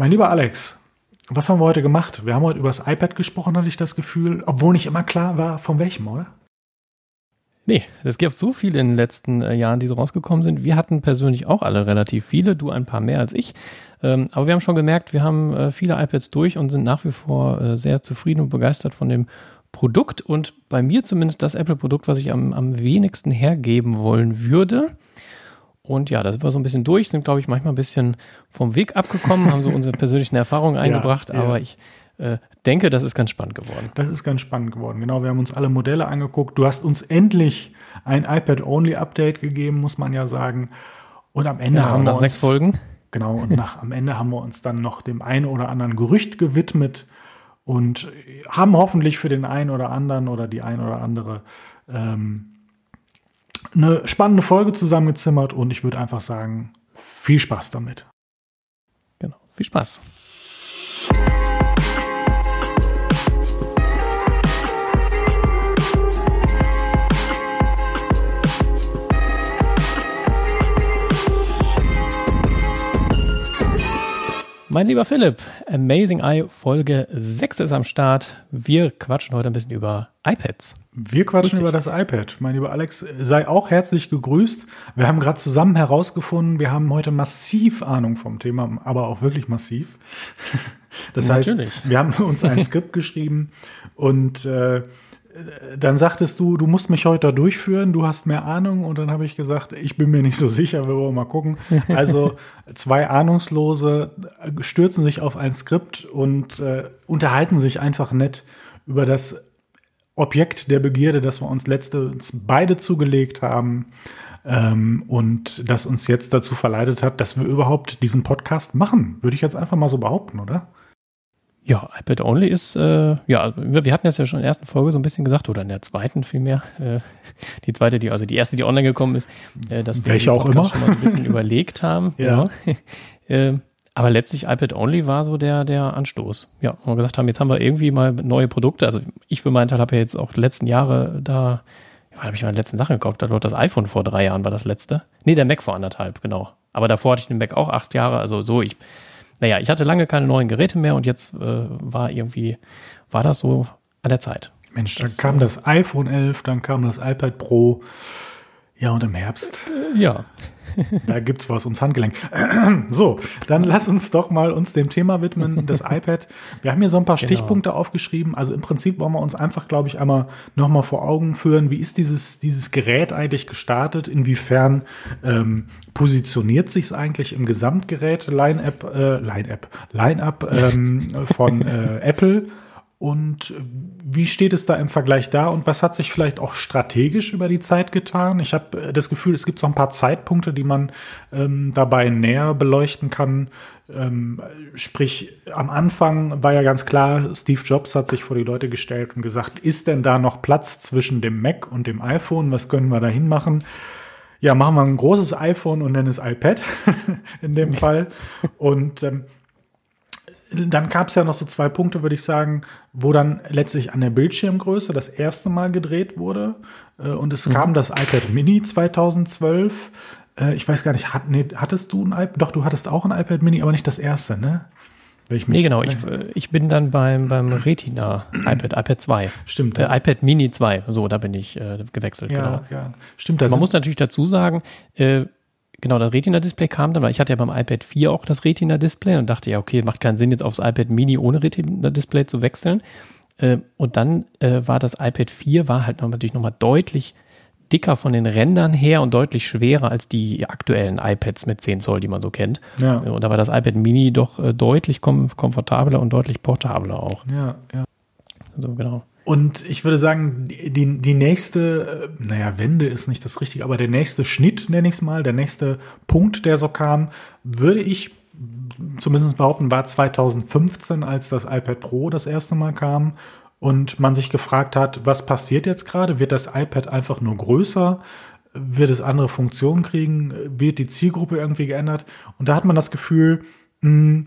Mein lieber Alex, was haben wir heute gemacht? Wir haben heute über das iPad gesprochen, hatte ich das Gefühl, obwohl nicht immer klar war, von welchem, oder? Nee, es gibt so viele in den letzten äh, Jahren, die so rausgekommen sind. Wir hatten persönlich auch alle relativ viele, du ein paar mehr als ich. Ähm, aber wir haben schon gemerkt, wir haben äh, viele iPads durch und sind nach wie vor äh, sehr zufrieden und begeistert von dem Produkt. Und bei mir zumindest das Apple-Produkt, was ich am, am wenigsten hergeben wollen würde. Und ja, da sind wir so ein bisschen durch, sind, glaube ich, manchmal ein bisschen vom Weg abgekommen, haben so unsere persönlichen Erfahrungen eingebracht, ja, ja. aber ich äh, denke, das ist ganz spannend geworden. Das ist ganz spannend geworden. Genau, wir haben uns alle Modelle angeguckt. Du hast uns endlich ein iPad-Only-Update gegeben, muss man ja sagen. Und am Ende genau, haben wir uns, sechs Folgen. Genau, und nach, am Ende haben wir uns dann noch dem einen oder anderen Gerücht gewidmet und haben hoffentlich für den einen oder anderen oder die ein oder andere ähm, eine spannende Folge zusammengezimmert und ich würde einfach sagen, viel Spaß damit. Genau, viel Spaß. Mein lieber Philipp, Amazing Eye Folge 6 ist am Start. Wir quatschen heute ein bisschen über iPads. Wir quatschen Richtig. über das iPad. Mein lieber Alex, sei auch herzlich gegrüßt. Wir haben gerade zusammen herausgefunden, wir haben heute massiv Ahnung vom Thema, aber auch wirklich massiv. Das Natürlich. heißt, wir haben uns ein Skript geschrieben und äh, dann sagtest du, du musst mich heute da durchführen, du hast mehr Ahnung und dann habe ich gesagt, ich bin mir nicht so sicher, wir wollen mal gucken. Also zwei Ahnungslose stürzen sich auf ein Skript und äh, unterhalten sich einfach nett über das Objekt der Begierde, das wir uns letztens beide zugelegt haben ähm, und das uns jetzt dazu verleitet hat, dass wir überhaupt diesen Podcast machen. Würde ich jetzt einfach mal so behaupten, oder? Ja, iPad Only ist, äh, ja, wir hatten das ja schon in der ersten Folge so ein bisschen gesagt, oder in der zweiten vielmehr, äh, die zweite, die, also die erste, die online gekommen ist, äh, dass wir Welche auch immer. schon mal ein bisschen überlegt haben. ja. ja. äh, aber letztlich iPad Only war so der, der Anstoß. Ja, wo wir gesagt haben, jetzt haben wir irgendwie mal neue Produkte. Also ich für meinen Teil habe ja jetzt auch die letzten Jahre da, ja, habe ich meine letzten Sachen gekauft? Da war das iPhone vor drei Jahren war das letzte. Nee, der Mac vor anderthalb, genau. Aber davor hatte ich den Mac auch acht Jahre. Also so, ich naja, ich hatte lange keine neuen Geräte mehr und jetzt äh, war irgendwie, war das so an der Zeit. Mensch, dann das, kam das iPhone 11, dann kam das iPad Pro. Ja, und im Herbst. Äh, ja. Da gibt's was ums Handgelenk. So, dann lass uns doch mal uns dem Thema widmen, das iPad. Wir haben hier so ein paar genau. Stichpunkte aufgeschrieben. Also im Prinzip wollen wir uns einfach, glaube ich, einmal nochmal vor Augen führen, wie ist dieses, dieses Gerät eigentlich gestartet? Inwiefern ähm, positioniert sich es eigentlich im Gesamtgerät Line-Up, äh, Line-Up, Line-Up ähm, von äh, Apple? Und wie steht es da im Vergleich da und was hat sich vielleicht auch strategisch über die Zeit getan? Ich habe äh, das Gefühl, es gibt so ein paar Zeitpunkte, die man ähm, dabei näher beleuchten kann. Ähm, sprich, am Anfang war ja ganz klar, Steve Jobs hat sich vor die Leute gestellt und gesagt, ist denn da noch Platz zwischen dem Mac und dem iPhone? Was können wir da hinmachen? Ja, machen wir ein großes iPhone und dann das iPad in dem Fall. Und ähm, dann gab es ja noch so zwei Punkte, würde ich sagen, wo dann letztlich an der Bildschirmgröße das erste Mal gedreht wurde. Äh, und es mhm. kam das iPad Mini 2012. Äh, ich weiß gar nicht, hat, nee, hattest du ein iPad? Doch, du hattest auch ein iPad Mini, aber nicht das erste, ne? Ich nee, genau. Ich, ich bin dann beim, beim Retina iPad, iPad 2. Stimmt. Äh, iPad Mini 2. So, da bin ich äh, gewechselt. Ja, genau. ja. Stimmt. Man muss natürlich dazu sagen, äh, genau, das Retina-Display kam dann, weil ich hatte ja beim iPad 4 auch das Retina-Display und dachte ja, okay, macht keinen Sinn, jetzt aufs iPad Mini ohne Retina-Display zu wechseln. Äh, und dann äh, war das iPad 4, war halt natürlich nochmal deutlich dicker von den Rändern her und deutlich schwerer als die aktuellen iPads mit 10 Zoll, die man so kennt. Ja. Und da war das iPad Mini doch äh, deutlich kom komfortabler und deutlich portabler auch. Ja, ja. So, genau. Und ich würde sagen, die, die nächste, naja, Wende ist nicht das Richtige, aber der nächste Schnitt, nenne ich es mal, der nächste Punkt, der so kam, würde ich zumindest behaupten, war 2015, als das iPad Pro das erste Mal kam und man sich gefragt hat, was passiert jetzt gerade? Wird das iPad einfach nur größer? Wird es andere Funktionen kriegen? Wird die Zielgruppe irgendwie geändert? Und da hat man das Gefühl, mh,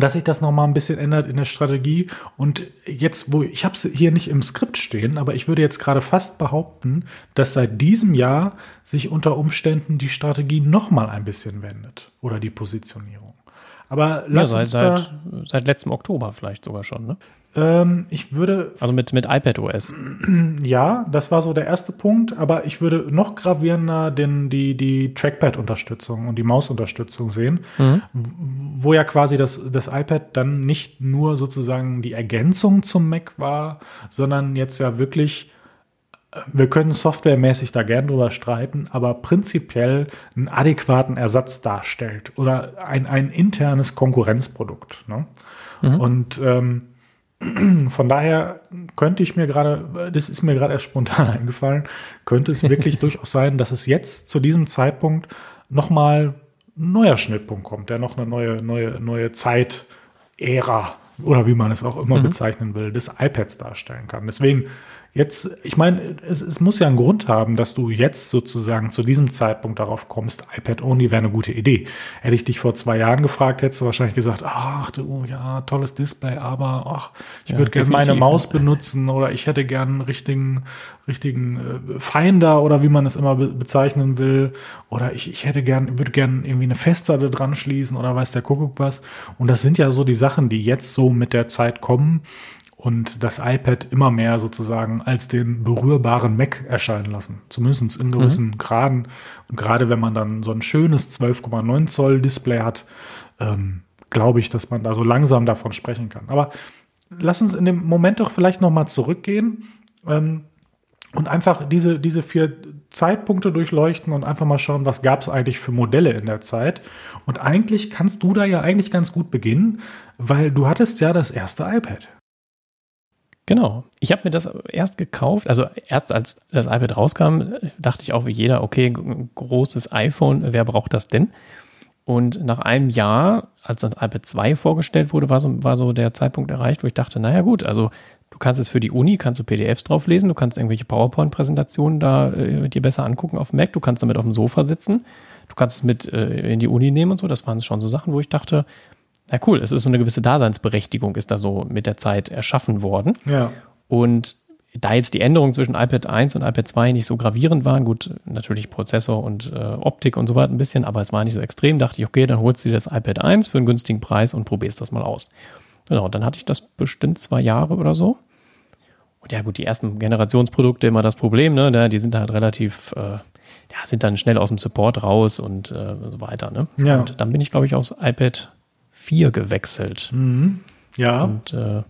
dass sich das nochmal ein bisschen ändert in der Strategie. Und jetzt, wo ich habe es hier nicht im Skript stehen, aber ich würde jetzt gerade fast behaupten, dass seit diesem Jahr sich unter Umständen die Strategie nochmal ein bisschen wendet oder die Positionierung. Aber lass ja, uns seit, da, seit, seit letztem Oktober vielleicht sogar schon, ne? Ähm, ich würde, Also mit, mit iPad OS. ja, das war so der erste Punkt, aber ich würde noch gravierender den, die, die Trackpad-Unterstützung und die Mausunterstützung sehen, Mhm. wo ja quasi das, das iPad dann nicht nur sozusagen die Ergänzung zum Mac war, sondern jetzt ja wirklich wir können softwaremäßig da gern drüber streiten, aber prinzipiell einen adäquaten Ersatz darstellt oder ein, ein internes Konkurrenzprodukt. Ne? Und ähm, von daher könnte ich mir gerade, das ist mir gerade erst spontan eingefallen, könnte es wirklich durchaus sein, dass es jetzt zu diesem Zeitpunkt nochmal ein neuer Schnittpunkt kommt, der noch eine neue, neue, neue Zeitära oder wie man es auch immer bezeichnen will, des iPads darstellen kann. Deswegen jetzt, ich meine, es, es muss ja einen Grund haben, dass du jetzt sozusagen zu diesem Zeitpunkt darauf kommst, iPad Only wäre eine gute Idee. Hätte ich dich vor zwei Jahren gefragt, hättest du wahrscheinlich gesagt, ach du, ja, tolles Display, aber ach, ich Ja, würde gerne meine Maus benutzen oder ich hätte gern einen richtigen, richtigen äh, Finder oder wie man es immer be bezeichnen will. Oder ich, ich hätte gern, würde gern irgendwie eine Festplatte dran schließen oder weiß der Kuckuck was. Und das sind ja so die Sachen, die jetzt so mit der Zeit kommen und das iPad immer mehr sozusagen als den berührbaren Mac erscheinen lassen. Zumindest in gewissen Graden. Und gerade wenn man dann so ein schönes 12,9 Zoll Display hat, ähm, glaube ich, dass man da so langsam davon sprechen kann. Aber lass uns in dem Moment doch vielleicht noch mal zurückgehen ähm, und einfach diese, diese vier Zeitpunkte durchleuchten und einfach mal schauen, was gab es eigentlich für Modelle in der Zeit. Und eigentlich kannst du da ja eigentlich ganz gut beginnen, weil du hattest ja das erste iPad. Genau. Ich habe mir das erst gekauft, also erst als das iPad rauskam, dachte ich auch wie jeder, okay, großes iPhone, wer braucht das denn? Und nach einem Jahr, als das iPad 2 vorgestellt wurde, war so, war so der Zeitpunkt erreicht, wo ich dachte, naja gut, also du kannst es für die Uni, kannst du PDFs drauf lesen, du kannst irgendwelche PowerPoint-Präsentationen da äh, dir besser angucken auf dem Mac, du kannst damit auf dem Sofa sitzen, du kannst es mit äh, in die Uni nehmen und so. Das waren schon so Sachen, wo ich dachte, na cool, es ist so eine gewisse Daseinsberechtigung, ist da so mit der Zeit erschaffen worden. Ja. Und da jetzt die Änderungen zwischen iPad 1 und iPad 2 nicht so gravierend waren, gut, natürlich Prozessor und äh, Optik und so weiter ein bisschen, aber es war nicht so extrem, dachte ich, okay, dann holst du dir das iPad 1 für einen günstigen Preis und probierst das mal aus. Genau, dann hatte ich das bestimmt zwei Jahre oder so. Und ja, gut, die ersten Generationsprodukte immer das Problem, ne? Die sind halt relativ, äh, ja, sind dann schnell aus dem Support raus und äh, so weiter, ne? Ja. Und dann bin ich, glaube ich, aufs iPad 4 gewechselt. Ja. Und äh,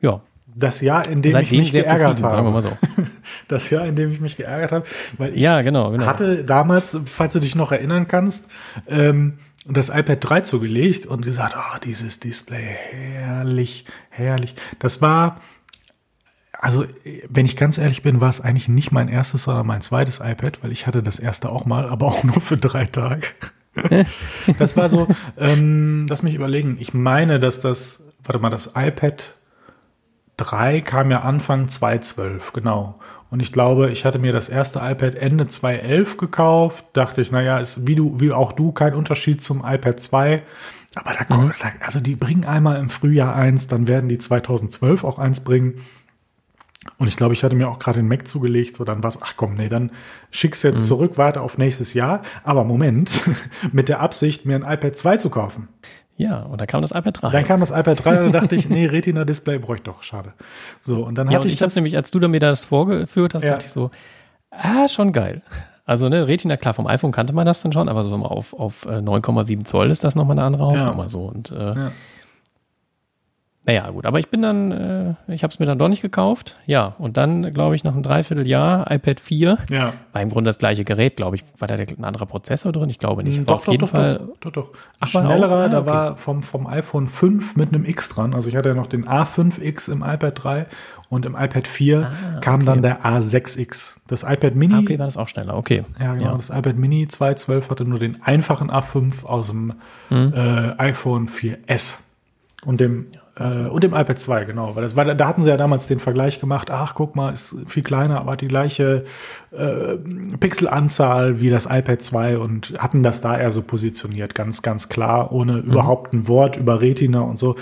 ja, Das Jahr, in dem ich seitdem mich sehr geärgert habe. so. Das Jahr, in dem ich mich geärgert habe, weil ich Ja, genau, genau. hatte damals, falls du dich noch erinnern kannst, ähm, das iPad 3 zugelegt und gesagt, oh, dieses Display, herrlich, herrlich. Das war, also wenn ich ganz ehrlich bin, war es eigentlich nicht mein erstes, sondern mein zweites iPad, weil ich hatte das erste auch mal, aber auch nur für drei Tage. das war so, ähm, lass mich überlegen, ich meine, dass das, warte mal, das iPad 3 kam ja Anfang 2012, genau. Und ich glaube, ich hatte mir das erste iPad Ende 2011 gekauft. Dachte ich, naja, ist wie du, wie auch du, kein Unterschied zum iPad 2. Aber da kommt, also die bringen einmal im Frühjahr eins, dann werden die 2012 auch eins bringen. Und ich glaube, ich hatte mir auch gerade den Mac zugelegt, so dann war es, ach komm, nee, dann schick's jetzt zurück, warte auf nächstes Jahr. Aber Moment, mit der Absicht, mir ein iPad 2 zu kaufen. Ja, und dann kam das iPad 3. Dann kam das iPad 3 und dann dachte ich, nee, Retina-Display bräuchte ich doch, schade. So, und dann ja, hatte und ich, ich habe das. nämlich, als du mir das vorgeführt hast, Ja. dachte ich so, ah, schon geil. Also, ne, Retina, klar, vom iPhone kannte man das dann schon, aber so auf, auf äh, 9,7 Zoll ist das nochmal eine andere Hausnummer so. Und äh, Ja. Naja, gut, aber ich bin dann, äh, ich habe es mir dann doch nicht gekauft. Ja, und dann, glaube ich, nach einem Dreivierteljahr iPad 4, Ja. war im Grunde das gleiche Gerät, glaube ich. War da der, ein anderer Prozessor drin? Ich glaube nicht. Hm, Aber auf jeden Fall. Doch, doch, doch. Ach, Schnellerer? Ah, da okay. war vom, vom iPhone 5 mit einem X dran. Also ich hatte ja noch den A5X im iPad 3 und im iPad 4 kam dann der A6X. Das iPad Mini, Ah, okay, war das auch schneller. Okay. ja genau, Ja. das iPad Mini 212 hatte nur den einfachen A5 aus dem Hm. äh, iPhone 4S und dem äh, und dem iPad 2, genau, weil das war, da hatten sie ja damals den Vergleich gemacht, ach, guck mal, ist viel kleiner, aber hat die gleiche äh, Pixelanzahl wie das iPad 2 und hatten das da eher so positioniert, ganz, ganz klar, ohne überhaupt ein Wort über Retina und so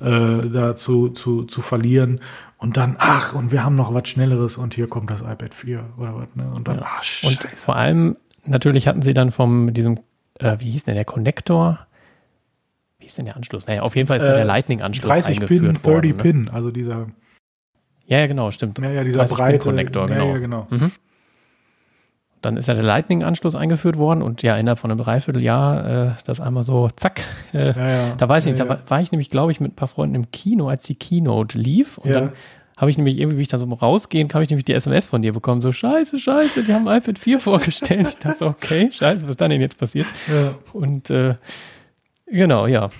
äh, dazu zu, zu verlieren. Und dann, ach, und wir haben noch was Schnelleres und hier kommt das iPad 4 oder was, ne? Und dann, ach, Und scheiße. vor allem, natürlich hatten sie dann vom diesem, äh, wie hieß denn der Connector? Ist denn der Anschluss? Naja, auf jeden Fall ist da der Lightning-Anschluss 30 Pin, 30 worden, Pin, ne? also dieser. Ja, ja, genau, stimmt. Ja, ja, dieser breite Konnektor, genau. Ja, genau. Mhm. Dann ist ja der Lightning-Anschluss eingeführt worden und ja, innerhalb von einem Dreivierteljahr äh, das einmal so, zack. Äh, ja, ja. Da weiß ich nicht, da war, war, ich nämlich, glaube ich, mit ein paar Freunden im Kino, als die Keynote lief und dann habe ich nämlich irgendwie, wie ich da so rausgehen, habe ich nämlich die SMS von dir bekommen, so scheiße, scheiße, die haben iPad 4 vorgestellt. Ich dachte so, okay, scheiße, was ist dann denn jetzt passiert? Ja. Und äh, genau, ja.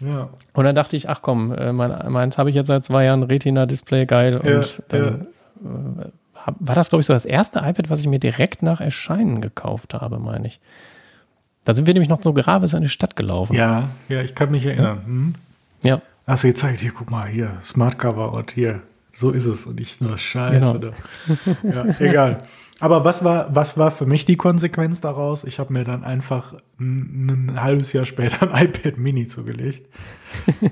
Ja. Und dann dachte ich, ach komm, äh, mein, meins habe ich jetzt seit zwei Jahren Retina-Display, geil. Und ja, dann ja. Äh, war das, glaube ich, so das erste iPad, was ich mir direkt nach Erscheinen gekauft habe, meine ich. Da sind wir nämlich noch so graves in die Stadt gelaufen. Ja, ja, ich kann mich erinnern. Hm? Ja. Hast du gezeigt, hier, guck mal, hier, Smart Cover und hier, so ist es und nicht nur Scheiße. Genau. Ja, egal. Aber was war, was war für mich die Konsequenz daraus? Ich habe mir dann einfach ein, ein, halbes Jahr später ein iPad Mini zugelegt.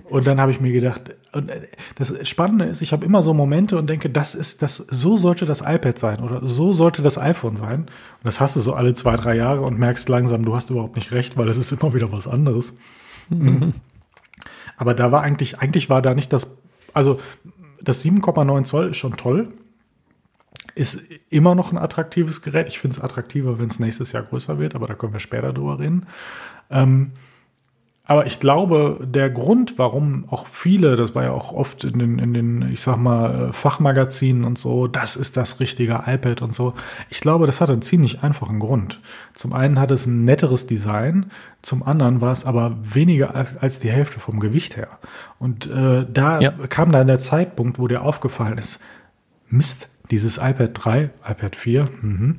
Und dann habe ich mir gedacht, und äh, das Spannende ist, ich habe immer so Momente und denke, das ist das, so sollte das iPad sein oder so sollte das iPhone sein. Und das hast du so alle zwei, drei Jahre und merkst langsam, du hast überhaupt nicht recht, weil es ist immer wieder was anderes. Mhm. Aber da war eigentlich, eigentlich war da nicht das, also das 7,9 Zoll ist schon toll. Ist immer noch ein attraktives Gerät. Ich finde es attraktiver, wenn es nächstes Jahr größer wird, aber da können wir später drüber reden. Ähm, aber ich glaube, der Grund, warum auch viele, das war ja auch oft in den, in den, ich sag mal, Fachmagazinen und so, das ist das richtige iPad und so. Ich glaube, das hat einen ziemlich einfachen Grund. Zum einen hat es ein netteres Design, zum anderen war es aber weniger als die Hälfte vom Gewicht her. Und äh, da ja. kam dann der Zeitpunkt, wo dir aufgefallen ist, Mist, dieses iPad 3, iPad 4, mh,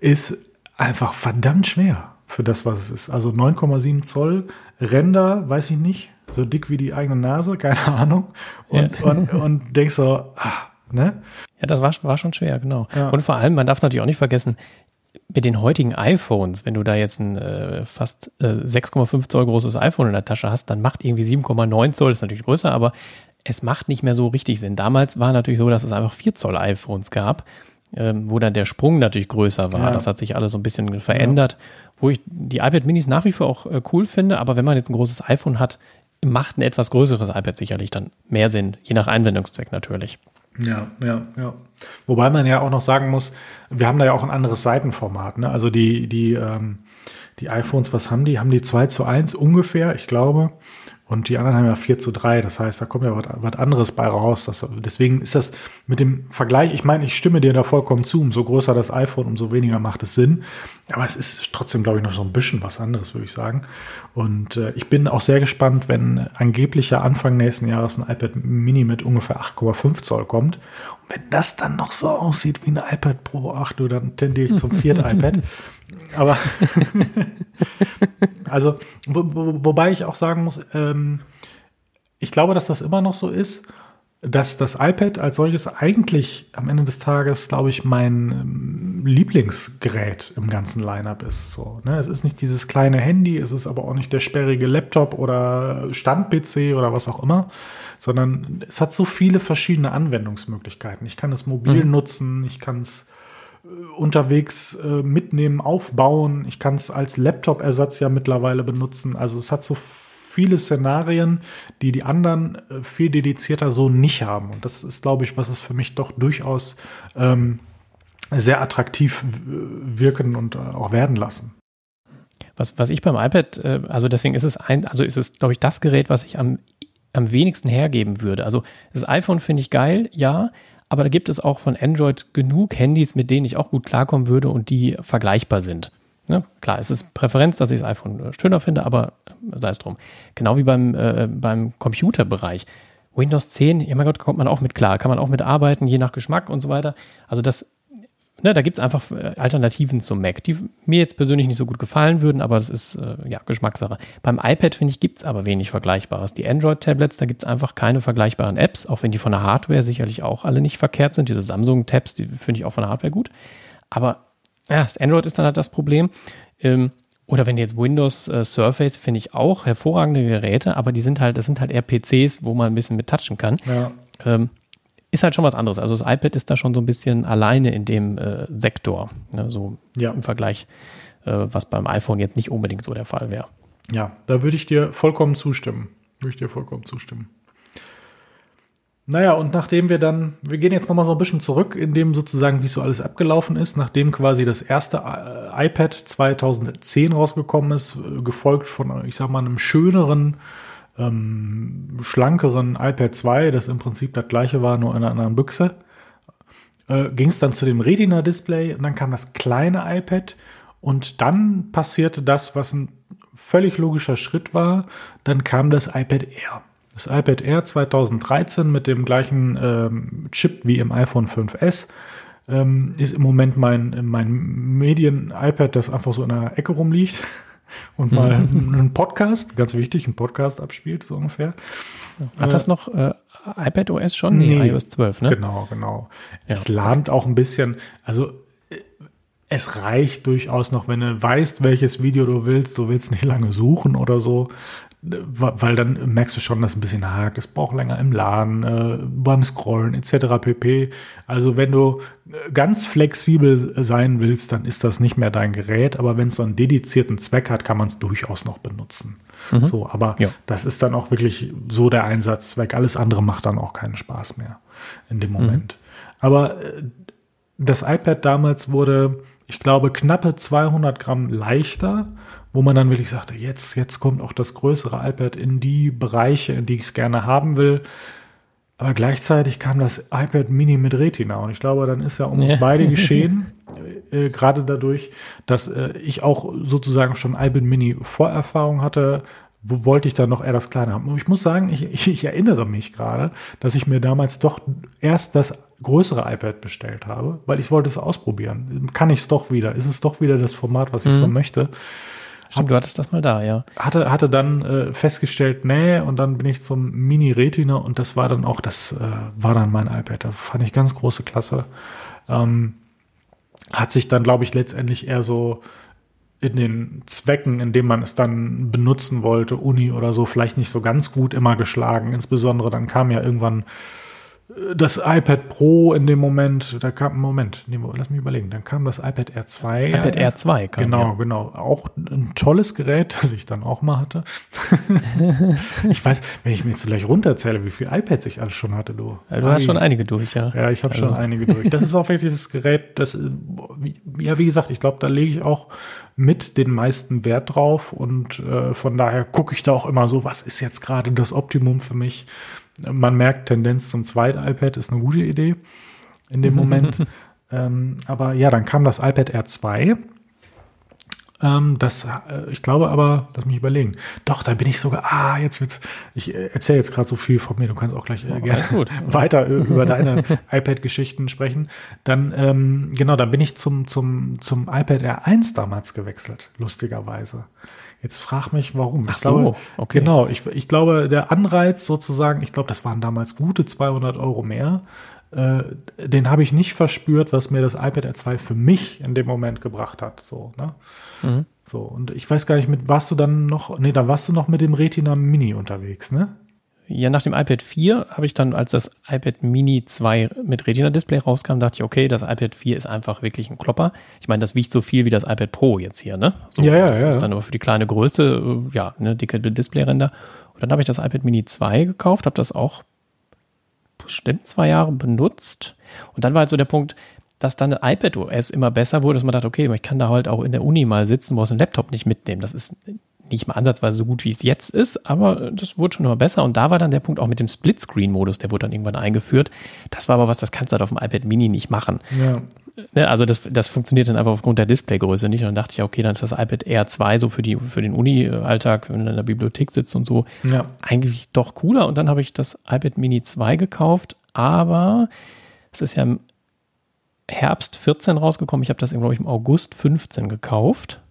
ist einfach verdammt schwer für das, was es ist. Also 9,7 Zoll Ränder, weiß ich nicht, so dick wie die eigene Nase, keine Ahnung. Und, ja. und, und denkst so, ah, ne? Ja, das war, war schon schwer, genau. Ja. Und vor allem, man darf natürlich auch nicht vergessen, mit den heutigen iPhones, wenn du da jetzt ein äh, fast äh, 6,5 Zoll großes iPhone in der Tasche hast, dann macht irgendwie 7,9 Zoll, ist natürlich größer, aber es macht nicht mehr so richtig Sinn. Damals war natürlich so, dass es einfach 4 Zoll iPhones gab, ähm, wo dann der Sprung natürlich größer war. Ja. Das hat sich alles so ein bisschen verändert. Ja wo ich die iPad Minis nach wie vor auch äh, cool finde, aber wenn man jetzt ein großes iPhone hat, macht ein etwas größeres iPad sicherlich dann mehr Sinn, je nach Einwendungszweck natürlich. Ja, ja, ja. Wobei man ja auch noch sagen muss, wir haben da ja auch ein anderes Seitenformat. Ne? Also die, die, ähm, die iPhones, was haben die? Haben die 2 zu 1 ungefähr, ich glaube. Und die anderen haben ja 4 zu 3. Das heißt, da kommt ja was, anderes bei raus. Das, deswegen ist das mit dem Vergleich, ich meine, ich stimme dir da vollkommen zu. Umso größer das iPhone, umso weniger macht es Sinn. Aber es ist trotzdem, glaube ich, noch so ein bisschen was anderes, würde ich sagen. Und äh, ich bin auch sehr gespannt, wenn angeblich ja Anfang nächsten Jahres ein iPad Mini mit ungefähr 8,5 Zoll kommt. Und wenn das dann noch so aussieht wie ein iPad Pro 8, dann tendiere ich zum vierten iPad. Aber also, wo, wo, wobei ich auch sagen muss, ähm, ich glaube, dass das immer noch so ist, dass das iPad als solches eigentlich am Ende des Tages, glaube ich, mein ähm, Lieblingsgerät im ganzen Lineup ist. So, ne? Es ist nicht dieses kleine Handy, es ist aber auch nicht der sperrige Laptop oder Stand-PC oder was auch immer, sondern es hat so viele verschiedene Anwendungsmöglichkeiten. Ich kann es mobil mhm. nutzen, ich kann es unterwegs äh, mitnehmen, aufbauen. Ich kann es als Laptop-Ersatz ja mittlerweile benutzen. Also es hat so viele Szenarien, die die anderen äh, viel dedizierter so nicht haben. Und das ist, glaube ich, was es für mich doch durchaus ähm, sehr attraktiv wirken und äh, auch werden lassen. Was, was ich beim iPad, äh, also deswegen ist es ein, also ist es, glaube ich, das Gerät, was ich am, am wenigsten hergeben würde. Also das iPhone finde ich geil, ja, aber da gibt es auch von Android genug Handys, mit denen ich auch gut klarkommen würde und die vergleichbar sind. Ne? Klar, es ist Präferenz, dass ich das iPhone äh, schöner finde, aber äh, sei es drum. Genau wie beim, äh, beim Computerbereich. Windows 10, ja mein Gott, kommt man auch mit klar, kann man auch mit arbeiten, je nach Geschmack und so weiter. Also das ne, da gibt es einfach äh, Alternativen zum Mac, die mir jetzt persönlich nicht so gut gefallen würden, aber das ist äh, ja Geschmackssache. Beim iPad, finde ich, gibt es aber wenig Vergleichbares. Die Android-Tablets, da gibt es einfach keine vergleichbaren Apps, auch wenn die von der Hardware sicherlich auch alle nicht verkehrt sind. Diese Samsung-Tabs, die finde ich auch von der Hardware gut. Aber ja, das Android ist dann halt das Problem. Ähm, oder wenn jetzt Windows äh, Surface finde ich auch hervorragende Geräte, aber die sind halt, das sind halt eher PCs, wo man ein bisschen mit touchen kann. Ja. Ähm, ist halt schon was anderes. Also das iPad ist da schon so ein bisschen alleine in dem äh, Sektor, ne, so ja. im Vergleich, äh, was beim iPhone jetzt nicht unbedingt so der Fall wäre. Ja, da würde ich dir vollkommen zustimmen. Würde ich dir vollkommen zustimmen. Naja, und nachdem wir dann, wir gehen jetzt nochmal so ein bisschen zurück, in dem sozusagen, wie so alles abgelaufen ist, nachdem quasi das erste äh, iPad 2010 rausgekommen ist, äh, gefolgt von, ich sag mal, einem schöneren, ähm, schlankeren iPad 2, das im Prinzip das gleiche war, nur in einer anderen Büchse, äh, ging es dann zu dem Retina-Display und dann kam das kleine iPad. Und dann passierte das, was ein völlig logischer Schritt war, dann kam das iPad Air. Das iPad Air 2013 mit dem gleichen ähm, Chip wie im iPhone 5S ähm, ist im Moment mein, mein Medien-iPad, das einfach so in der Ecke rumliegt und mal einen Podcast, ganz wichtig, einen Podcast abspielt, so ungefähr. Hat das noch äh, iPad OS schon? Nee, nee, iOS 12, ne? Genau, genau. Ja, es lahmt auch ein bisschen, also äh, es reicht durchaus noch, wenn du weißt, welches Video du willst, du willst nicht lange suchen oder so, weil dann merkst du schon, dass ein bisschen hakt, es braucht länger im Laden, äh, beim Scrollen etc. pp. Also wenn du ganz flexibel sein willst, dann ist das nicht mehr dein Gerät, aber wenn es so einen dedizierten Zweck hat, kann man es durchaus noch benutzen. Mhm. So, aber ja. das ist dann auch wirklich so der Einsatzzweck. Alles andere macht dann auch keinen Spaß mehr in dem Moment. Mhm. Aber äh, das iPad damals wurde, ich glaube, knappe 200 Gramm leichter wo man dann wirklich sagte, jetzt, jetzt kommt auch das größere iPad in die Bereiche, in die ich es gerne haben will. Aber gleichzeitig kam das iPad Mini mit Retina und ich glaube, dann ist ja um uns ja. beide geschehen, äh, gerade dadurch, dass äh, ich auch sozusagen schon iPad Mini Vorerfahrung hatte, wo wollte ich dann noch eher das kleine haben. Und ich muss sagen, ich, ich, ich erinnere mich gerade, dass ich mir damals doch erst das größere iPad bestellt habe, weil ich wollte es ausprobieren. Kann ich es doch wieder? Ist es doch wieder das Format, was ich mhm. so möchte? Stimmt, du hattest das mal da, ja. Hatte, hatte dann äh, festgestellt, nee, und dann bin ich zum Mini-Retina und das war dann auch, das äh, war dann mein iPad. Da fand ich ganz große Klasse. Ähm, hat sich dann, glaube ich, letztendlich eher so in den Zwecken, in denen man es dann benutzen wollte, Uni oder so, vielleicht nicht so ganz gut immer geschlagen. Insbesondere dann kam ja irgendwann das iPad Pro in dem Moment, da kam, Moment, nee, lass mich überlegen, dann kam das iPad Air 2. Das iPad Air 2 kam. Genau, ja. genau. Auch ein tolles Gerät, das ich dann auch mal hatte. ich weiß, wenn ich mir jetzt gleich runterzähle, wie viele iPads ich alles schon hatte, du. Ja, du hast schon einige durch, ja. Ja, ich habe also. schon einige durch. Das ist auch wirklich das Gerät, das, ja, wie gesagt, ich glaube, da lege ich auch mit den meisten Wert drauf und äh, von daher gucke ich da auch immer so, was ist jetzt gerade das Optimum für mich? Man merkt, Tendenz zum zweiten iPad ist eine gute Idee in dem Moment. ähm, aber ja, dann kam das iPad Air 2. Ähm, das, äh, ich glaube aber, lass mich überlegen. Doch, da bin ich sogar, ah, jetzt wird's, ich äh, erzähle jetzt gerade so viel von mir, du kannst auch gleich äh, gerne weiter über deine iPad-Geschichten sprechen. Dann, ähm, genau, dann bin ich zum, zum, zum iPad Air 1 damals gewechselt, lustigerweise. Jetzt frag mich, warum. Ach ich so, glaube, okay. Genau, ich, ich glaube, der Anreiz sozusagen, ich glaube, das waren damals gute 200 Euro mehr, äh, den habe ich nicht verspürt, was mir das iPad Air 2 für mich in dem Moment gebracht hat. So, ne? Mhm. So, und ich weiß gar nicht, mit warst du dann noch, nee, da warst du noch mit dem Retina Mini unterwegs, ne? Ja, nach dem iPad 4 habe ich dann, als das iPad Mini 2 mit Retina-Display rauskam, dachte ich, okay, das iPad 4 ist einfach wirklich ein Klopper. Ich meine, das wiegt so viel wie das iPad Pro jetzt hier, ne? So, ja, ja, das ja. ist dann aber für die kleine Größe, äh, ja, eine dicke Displayränder. Und dann habe ich das iPad Mini 2 gekauft, habe das auch bestimmt zwei Jahre benutzt. Und dann war halt so der Punkt, dass dann iPad OS immer besser wurde, dass man dachte, okay, ich kann da halt auch in der Uni mal sitzen, muss einen Laptop nicht mitnehmen. Das ist nicht mal ansatzweise so gut, wie es jetzt ist, aber das wurde schon immer besser. Und da war dann der Punkt auch mit dem Split-Screen-Modus, der wurde dann irgendwann eingeführt. Das war aber was, das kannst du halt auf dem iPad Mini nicht machen. Ja. Ne, also das, das funktioniert dann einfach aufgrund der Displaygröße nicht. Und dann dachte ich, okay, dann ist das iPad Air 2 so für, die, für den Uni-Alltag, wenn du in der Bibliothek sitzt und so, ja. eigentlich doch cooler. Und dann habe ich das iPad Mini 2 gekauft, aber es ist ja im Herbst 14 rausgekommen. Ich habe das, glaube ich, im August 15 gekauft.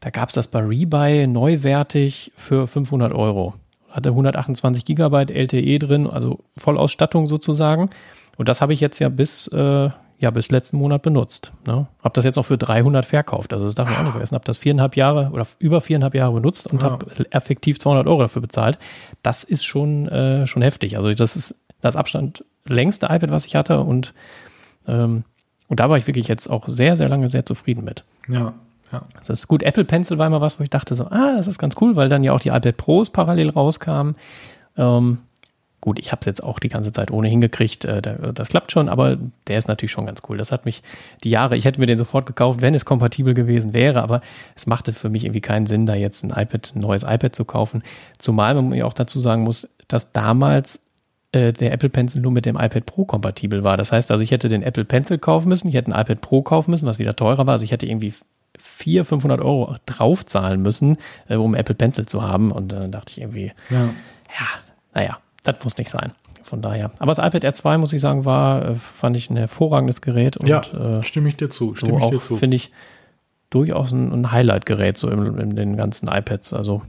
Da gab es das bei Rebuy neuwertig für 500 Euro. Hatte 128 Gigabyte LTE drin, also Vollausstattung sozusagen. Und das habe ich jetzt ja bis, äh, ja, bis letzten Monat benutzt. Ne? Habe das jetzt auch für 300 verkauft. Also das darf man auch nicht vergessen. Habe das viereinhalb Jahre oder über viereinhalb Jahre benutzt und ja. habe effektiv 200 Euro dafür bezahlt. Das ist schon, äh, schon heftig. Also das ist das Abstand längste iPad, was ich hatte und, ähm, und da war ich wirklich jetzt auch sehr, sehr lange sehr zufrieden mit. Ja, Ja. Das ist gut. Apple Pencil war immer was, wo ich dachte so, ah, das ist ganz cool, weil dann ja auch die iPad Pros parallel rauskamen. Ähm, gut, ich habe es jetzt auch die ganze Zeit ohne hingekriegt. Äh, das klappt schon, aber der ist natürlich schon ganz cool. Das hat mich die Jahre, ich hätte mir den sofort gekauft, wenn es kompatibel gewesen wäre, aber es machte für mich irgendwie keinen Sinn, da jetzt ein iPad, ein neues iPad zu kaufen. Zumal man ja auch dazu sagen muss, dass damals äh, der Apple Pencil nur mit dem iPad Pro kompatibel war. Das heißt also, ich hätte den Apple Pencil kaufen müssen, ich hätte ein iPad Pro kaufen müssen, was wieder teurer war. Also ich hätte irgendwie 400, 500 Euro draufzahlen müssen, äh, um Apple Pencil zu haben. Und dann dachte ich irgendwie, ja, ja naja, das muss nicht sein. Von daher. Aber das iPad R2, muss ich sagen, war, äh, fand ich ein hervorragendes Gerät. Und, ja, äh, stimme ich dir zu. Stimme so ich dir zu. Finde ich durchaus ein, ein Highlight-Gerät so in, in den ganzen iPads. Also,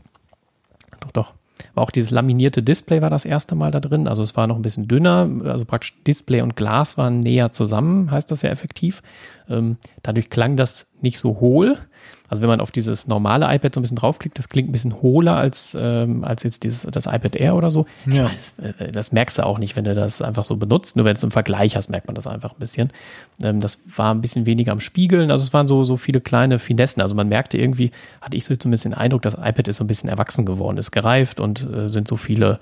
doch, doch. War auch dieses laminierte Display war das erste Mal da drin. Also es war noch ein bisschen dünner. Also praktisch Display und Glas waren näher zusammen, heißt das ja effektiv. Ähm, dadurch klang das nicht so hohl. Also wenn man auf dieses normale iPad so ein bisschen draufklickt, das klingt ein bisschen hohler als, ähm, als jetzt dieses, das iPad Air oder so. Ja. Das, äh, das, merkst du auch nicht, wenn du das einfach so benutzt. Nur wenn du es im Vergleich hast, merkt man das einfach ein bisschen. Ähm, das war ein bisschen weniger am Spiegeln. Also es waren so, so viele kleine Finessen. Also man merkte irgendwie, hatte ich so zumindest den Eindruck, das iPad ist so ein bisschen erwachsen geworden, ist gereift und äh, sind so viele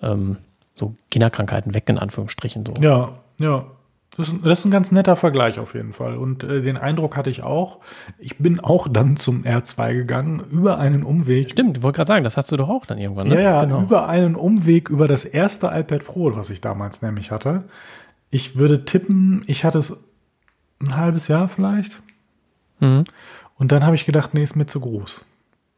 ähm, so Kinderkrankheiten weg, in Anführungsstrichen. So. Ja, ja. Das ist, das ist, ein ganz netter Vergleich auf jeden Fall. Und äh, den Eindruck hatte ich auch. Ich bin auch dann zum R2 gegangen, über einen Umweg. Stimmt, ich wollte gerade sagen, das hast du doch auch dann irgendwann, ne? Ja, ja, genau. über einen Umweg über das erste iPad Pro, was ich damals nämlich hatte. Ich würde tippen, ich hatte es ein halbes Jahr vielleicht. Mhm. Und dann habe ich gedacht, nee, ist mir zu groß.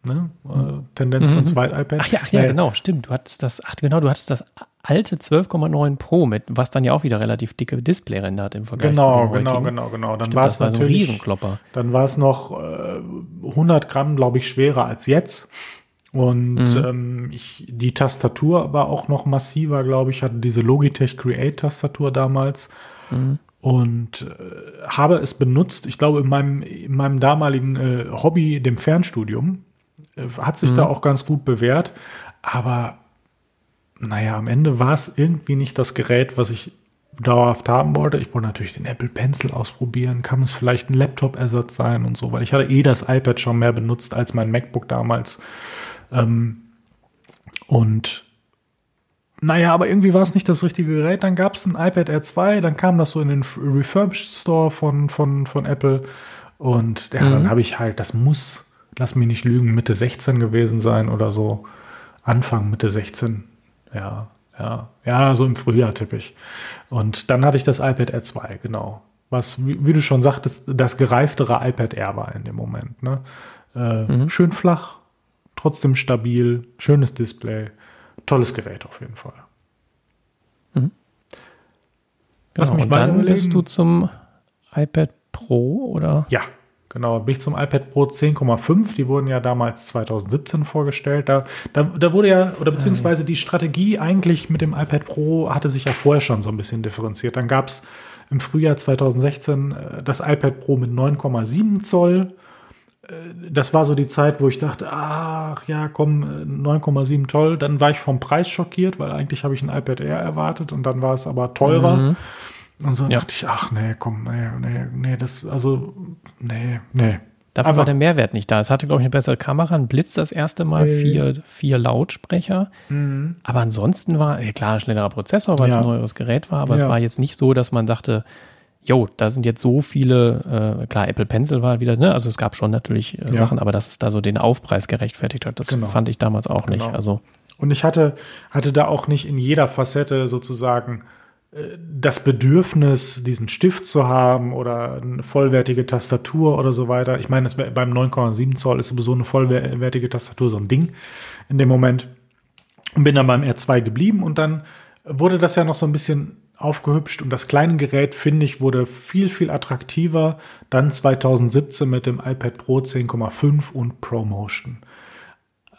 Ne? Äh, Tendenz mhm. zum Zweit-iPad. Ach ja, ach ja, genau, stimmt. Du hattest das, ach genau, du hattest das alte 12,9 Pro mit, was dann ja auch wieder relativ dicke Displayränder hat im Vergleich genau, zu Genau, genau, genau. Dann war es natürlich, so dann war es noch äh, 100 Gramm, glaube ich, schwerer als jetzt. Und mhm. ähm, ich, die Tastatur war auch noch massiver, glaube ich, hatte diese Logitech Create Tastatur damals. Mhm. Und äh, habe es benutzt, ich glaube, in meinem, in meinem damaligen äh, Hobby, dem Fernstudium, äh, hat sich mhm. da auch ganz gut bewährt. Aber naja, am Ende war es irgendwie nicht das Gerät, was ich dauerhaft haben wollte. Ich wollte natürlich den Apple Pencil ausprobieren. Kann es vielleicht ein Laptop-Ersatz sein und so, weil ich hatte eh das iPad schon mehr benutzt als mein MacBook damals. Ähm, und naja, aber irgendwie war es nicht das richtige Gerät. Dann gab es ein iPad R2, dann kam das so in den Refurbished Store von, von, von Apple. Und ja, mhm. dann habe ich halt, das muss, lass mich nicht lügen, Mitte 16 gewesen sein oder so. Anfang Mitte 16 ja, ja, ja, so im Frühjahr tippig. Und dann hatte ich das iPad Air 2, genau. Was, wie, wie, du schon sagtest, das gereiftere iPad Air war in dem Moment. Ne? Äh, mhm. Schön flach, trotzdem stabil, schönes Display, tolles Gerät auf jeden Fall. Mhm. Lass genau, mich und dann bist du zum iPad Pro oder? Ja, Genau, bin ich zum iPad Pro 10,5. Die wurden ja damals 2017 vorgestellt. Da, da, da wurde ja, oder beziehungsweise die Strategie eigentlich mit dem iPad Pro hatte sich ja vorher schon so ein bisschen differenziert. Dann gab es im Frühjahr 2016 äh, das iPad Pro mit 9,7 Zoll. Äh, das war so die Zeit, wo ich dachte, ach ja, komm, 9,7 Zoll. Dann war ich vom Preis schockiert, weil eigentlich habe ich ein iPad Air erwartet und dann war es aber teurer. Mhm. Und so ja. dachte ich, ach nee, komm, nee, nee, nee, das, also, nee, nee. Dafür Aber war der Mehrwert nicht da. Es hatte, glaube ich, eine bessere Kamera, ein Blitz das erste Mal, äh. vier, vier Lautsprecher. Mhm. Aber ansonsten war, ja klar, ein schnellerer Prozessor, weil ja. es ein neueres Gerät war, aber ja. es war jetzt nicht so, dass man dachte, jo, da sind jetzt so viele, äh, klar, Apple Pencil war wieder, ne? Also es gab schon natürlich äh, ja. Sachen, aber dass es da so den Aufpreis gerechtfertigt hat, das genau. fand ich damals auch genau. nicht. Also. Und ich hatte, hatte da auch nicht in jeder Facette sozusagen das Bedürfnis, diesen Stift zu haben oder eine vollwertige Tastatur oder so weiter. Ich meine, beim 9,7 Zoll ist sowieso eine vollwertige Tastatur so ein Ding in dem Moment. Und bin dann beim R2 geblieben und dann wurde das ja noch so ein bisschen aufgehübscht und das kleine Gerät, finde ich, wurde viel, viel attraktiver. Dann 2017 mit dem iPad Pro 10,5 und ProMotion.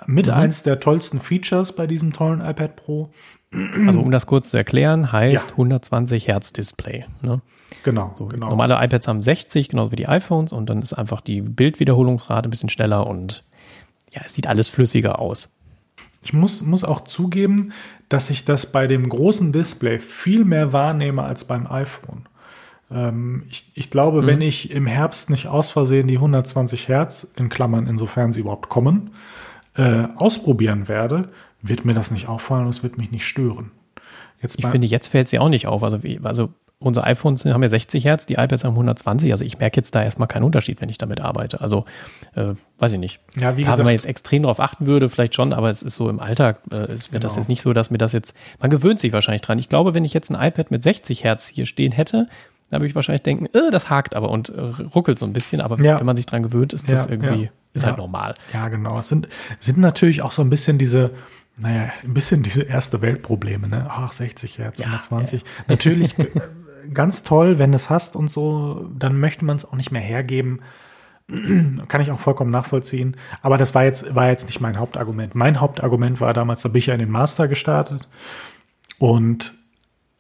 Mit mhm. eins der tollsten Features bei diesem tollen iPad Pro also um das kurz zu erklären, heißt ja. 120 Hertz Display. Ne? Genau, so, genau. Normale iPads haben 60, genauso wie die iPhones, und dann ist einfach die Bildwiederholungsrate ein bisschen schneller und ja, es sieht alles flüssiger aus. Ich muss, muss auch zugeben, dass ich das bei dem großen Display viel mehr wahrnehme als beim iPhone. Ähm, ich, ich glaube, mhm. wenn ich im Herbst nicht aus Versehen die 120 Hertz, in Klammern, insofern sie überhaupt kommen, äh, ausprobieren werde, wird mir das nicht auffallen und es wird mich nicht stören. Jetzt ich finde, jetzt fällt sie auch nicht auf. Also, wie, also unsere iPhones haben ja 60 Hertz, die iPads haben 120. Also ich merke jetzt da erstmal keinen Unterschied, wenn ich damit arbeite. Also äh, weiß ich nicht. Ja, wie Klar, wenn man jetzt extrem darauf achten würde, vielleicht schon, aber es ist so im Alltag, äh, ist genau. das jetzt nicht so, dass mir das jetzt, man gewöhnt sich wahrscheinlich dran. Ich glaube, wenn ich jetzt ein iPad mit 60 Hertz hier stehen hätte, dann würde ich wahrscheinlich denken, äh, das hakt aber und äh, ruckelt so ein bisschen. Aber ja. wenn man sich dran gewöhnt, ist das ja, irgendwie, ist halt normal. Ja, genau. Es sind, sind natürlich auch so ein bisschen diese, naja, ein bisschen diese erste Weltprobleme, ne? Ach, 60 Hertz, 120. Natürlich äh, ganz toll, wenn es hast und so, dann möchte man es auch nicht mehr hergeben. Kann ich auch vollkommen nachvollziehen. Aber das war jetzt, war jetzt nicht mein Hauptargument. Mein Hauptargument war damals, da bin ich ja in den Master gestartet und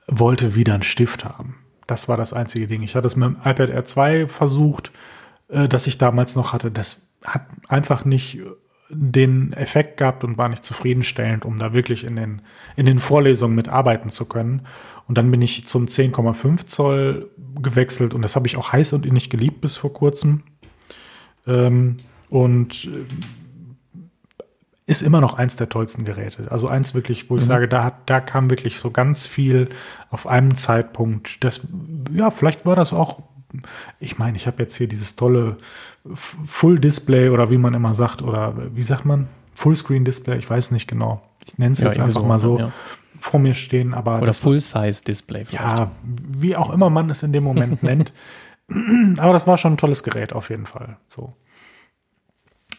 wollte wieder einen Stift haben. Das war das einzige Ding. Ich hatte es mit dem iPad R2 versucht, äh, das ich damals noch hatte. Das hat einfach nicht den Effekt gehabt und war nicht zufriedenstellend, um da wirklich in den, in den Vorlesungen mitarbeiten zu können. Und dann bin ich zum 10,5 Zoll gewechselt und das habe ich auch heiß und innig geliebt bis vor kurzem. Ähm, und äh, ist immer noch eins der tollsten Geräte. Also eins wirklich, wo ich mhm. sage, da, hat, da kam wirklich so ganz viel auf einem Zeitpunkt. Das, ja, vielleicht war das auch, ich meine, ich habe jetzt hier dieses tolle Full Display oder wie man immer sagt, oder wie sagt man? Fullscreen Display, ich weiß nicht genau. Ich nenne es ja, jetzt einfach so, mal so. Ja. vor mir stehen, aber oder Full Size Display vielleicht. Ja, wie auch immer man es in dem Moment nennt. aber das war schon ein tolles Gerät auf jeden Fall. So.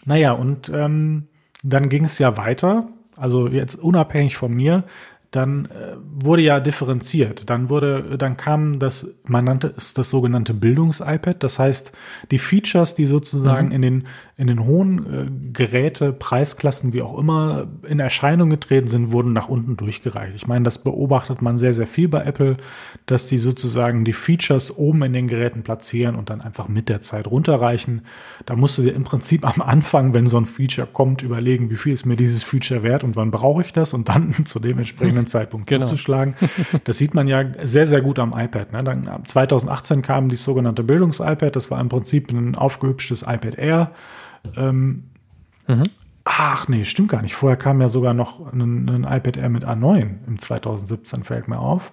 Naja, und ähm, dann ging es ja weiter, also jetzt unabhängig von mir, dann äh, wurde ja differenziert. Dann wurde, dann kam das, man nannte es das sogenannte Bildungs-iPad. Das heißt, die Features, die sozusagen mhm. in den in den hohen äh, Geräte, Preisklassen, wie auch immer, in Erscheinung getreten sind, wurden nach unten durchgereicht. Ich meine, das beobachtet man sehr, sehr viel bei Apple, dass die sozusagen die Features oben in den Geräten platzieren und dann einfach mit der Zeit runterreichen. Da musst du dir im Prinzip am Anfang, wenn so ein Feature kommt, überlegen, wie viel ist mir dieses Feature wert und wann brauche ich das und dann zu dem entsprechenden Zeitpunkt genau. zuzuschlagen. Das sieht man ja sehr, sehr gut am iPad. Ne? Dann 2018 kam die sogenannte Bildungs-iPad. Das war im Prinzip ein aufgehübschtes iPad Air ähm, mhm. Ach nee, stimmt gar nicht. Vorher kam ja sogar noch ein, ein iPad Air mit A9 im 2017, fällt mir auf.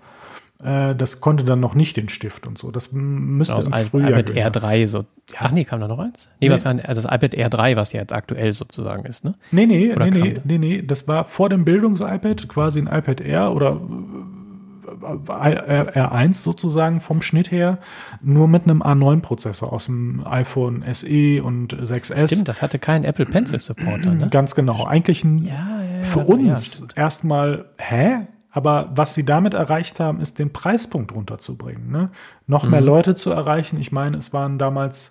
Äh, das konnte dann noch nicht den Stift und so. Das müsste genau, im Frühjahr iPad Air 3 so. Ach nee, kam da noch eins? Nee, nee. Was, also das iPad Air 3, was ja jetzt aktuell sozusagen ist, ne? Nee, nee, nee, nee, nee, nee, das war vor dem Bildungs-iPad, quasi ein iPad Air oder R1 sozusagen vom Schnitt her, nur mit einem A9-Prozessor aus dem iPhone SE und 6S. Stimmt, das hatte keinen Apple Pencil Supporter, ne? Ganz genau. Eigentlich ein, ja, ja, für uns ja, erstmal, hä? Aber was sie damit erreicht haben, ist den Preispunkt runterzubringen. Ne? Noch mhm. mehr Leute zu erreichen. Ich meine, es waren damals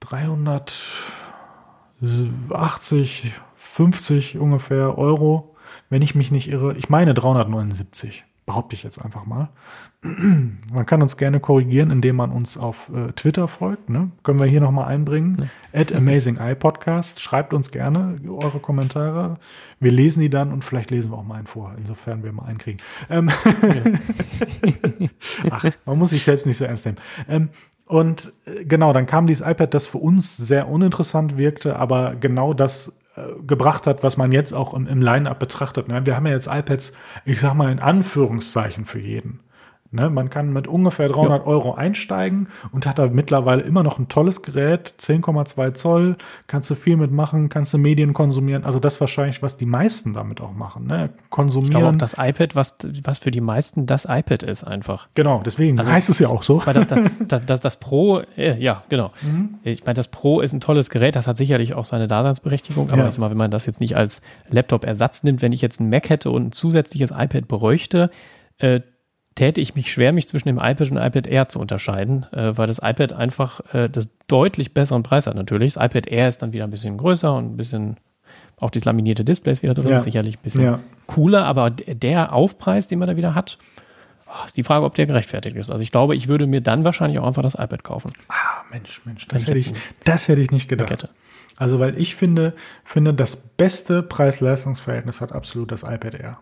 380, 50 ungefähr Euro, wenn ich mich nicht irre. Ich meine 379 behaupte ich jetzt einfach mal. Man kann uns gerne korrigieren, indem man uns auf äh, Twitter folgt. Ne? Können wir hier nochmal einbringen. Ja. At AmazingEyePodcast. Schreibt uns gerne eure Kommentare. Wir lesen die dann und vielleicht lesen wir auch mal einen vor, insofern wir mal einen kriegen. Ähm Ach, man muss sich selbst nicht so ernst nehmen. Ähm, und äh, genau, dann kam dieses iPad, das für uns sehr uninteressant wirkte, aber genau das gebracht hat, was man jetzt auch im, im Line-Up betrachtet. Ne? Wir haben ja jetzt iPads, ich sag mal in Anführungszeichen für jeden. Ne, man kann mit ungefähr 300 ja. Euro einsteigen und hat da mittlerweile immer noch ein tolles Gerät, 10,2 Zoll, kannst du viel mitmachen, kannst du Medien konsumieren. Also das wahrscheinlich, was die meisten damit auch machen. Ne? Konsumieren. Ich glaube auch das iPad, was, was für die meisten das iPad ist einfach. Genau, deswegen also, heißt es ja auch so. Das, das, das, das Pro, äh, ja, genau. Mhm. Ich meine, das Pro ist ein tolles Gerät, das hat sicherlich auch seine Daseinsberechtigung, aber ja. ich mal, wenn man das jetzt nicht als Laptop-Ersatz nimmt, wenn ich jetzt ein Mac hätte und ein zusätzliches iPad bräuchte, äh, täte ich mich schwer, mich zwischen dem iPad und iPad Air zu unterscheiden, äh, weil das iPad einfach äh, das deutlich besseren Preis hat natürlich. Das iPad Air ist dann wieder ein bisschen größer und ein bisschen auch das laminierte Display ist wieder drin, ja. ist sicherlich ein bisschen ja. cooler, aber der Aufpreis, den man da wieder hat, oh, ist die Frage, ob der gerechtfertigt ist. Also ich glaube, ich würde mir dann wahrscheinlich auch einfach das iPad kaufen. Ah, Mensch, Mensch, das, hätte ich, das hätte ich nicht gedacht. Hätte. Also weil ich finde, finde, das beste Preis-Leistungs-Verhältnis hat absolut das iPad Air.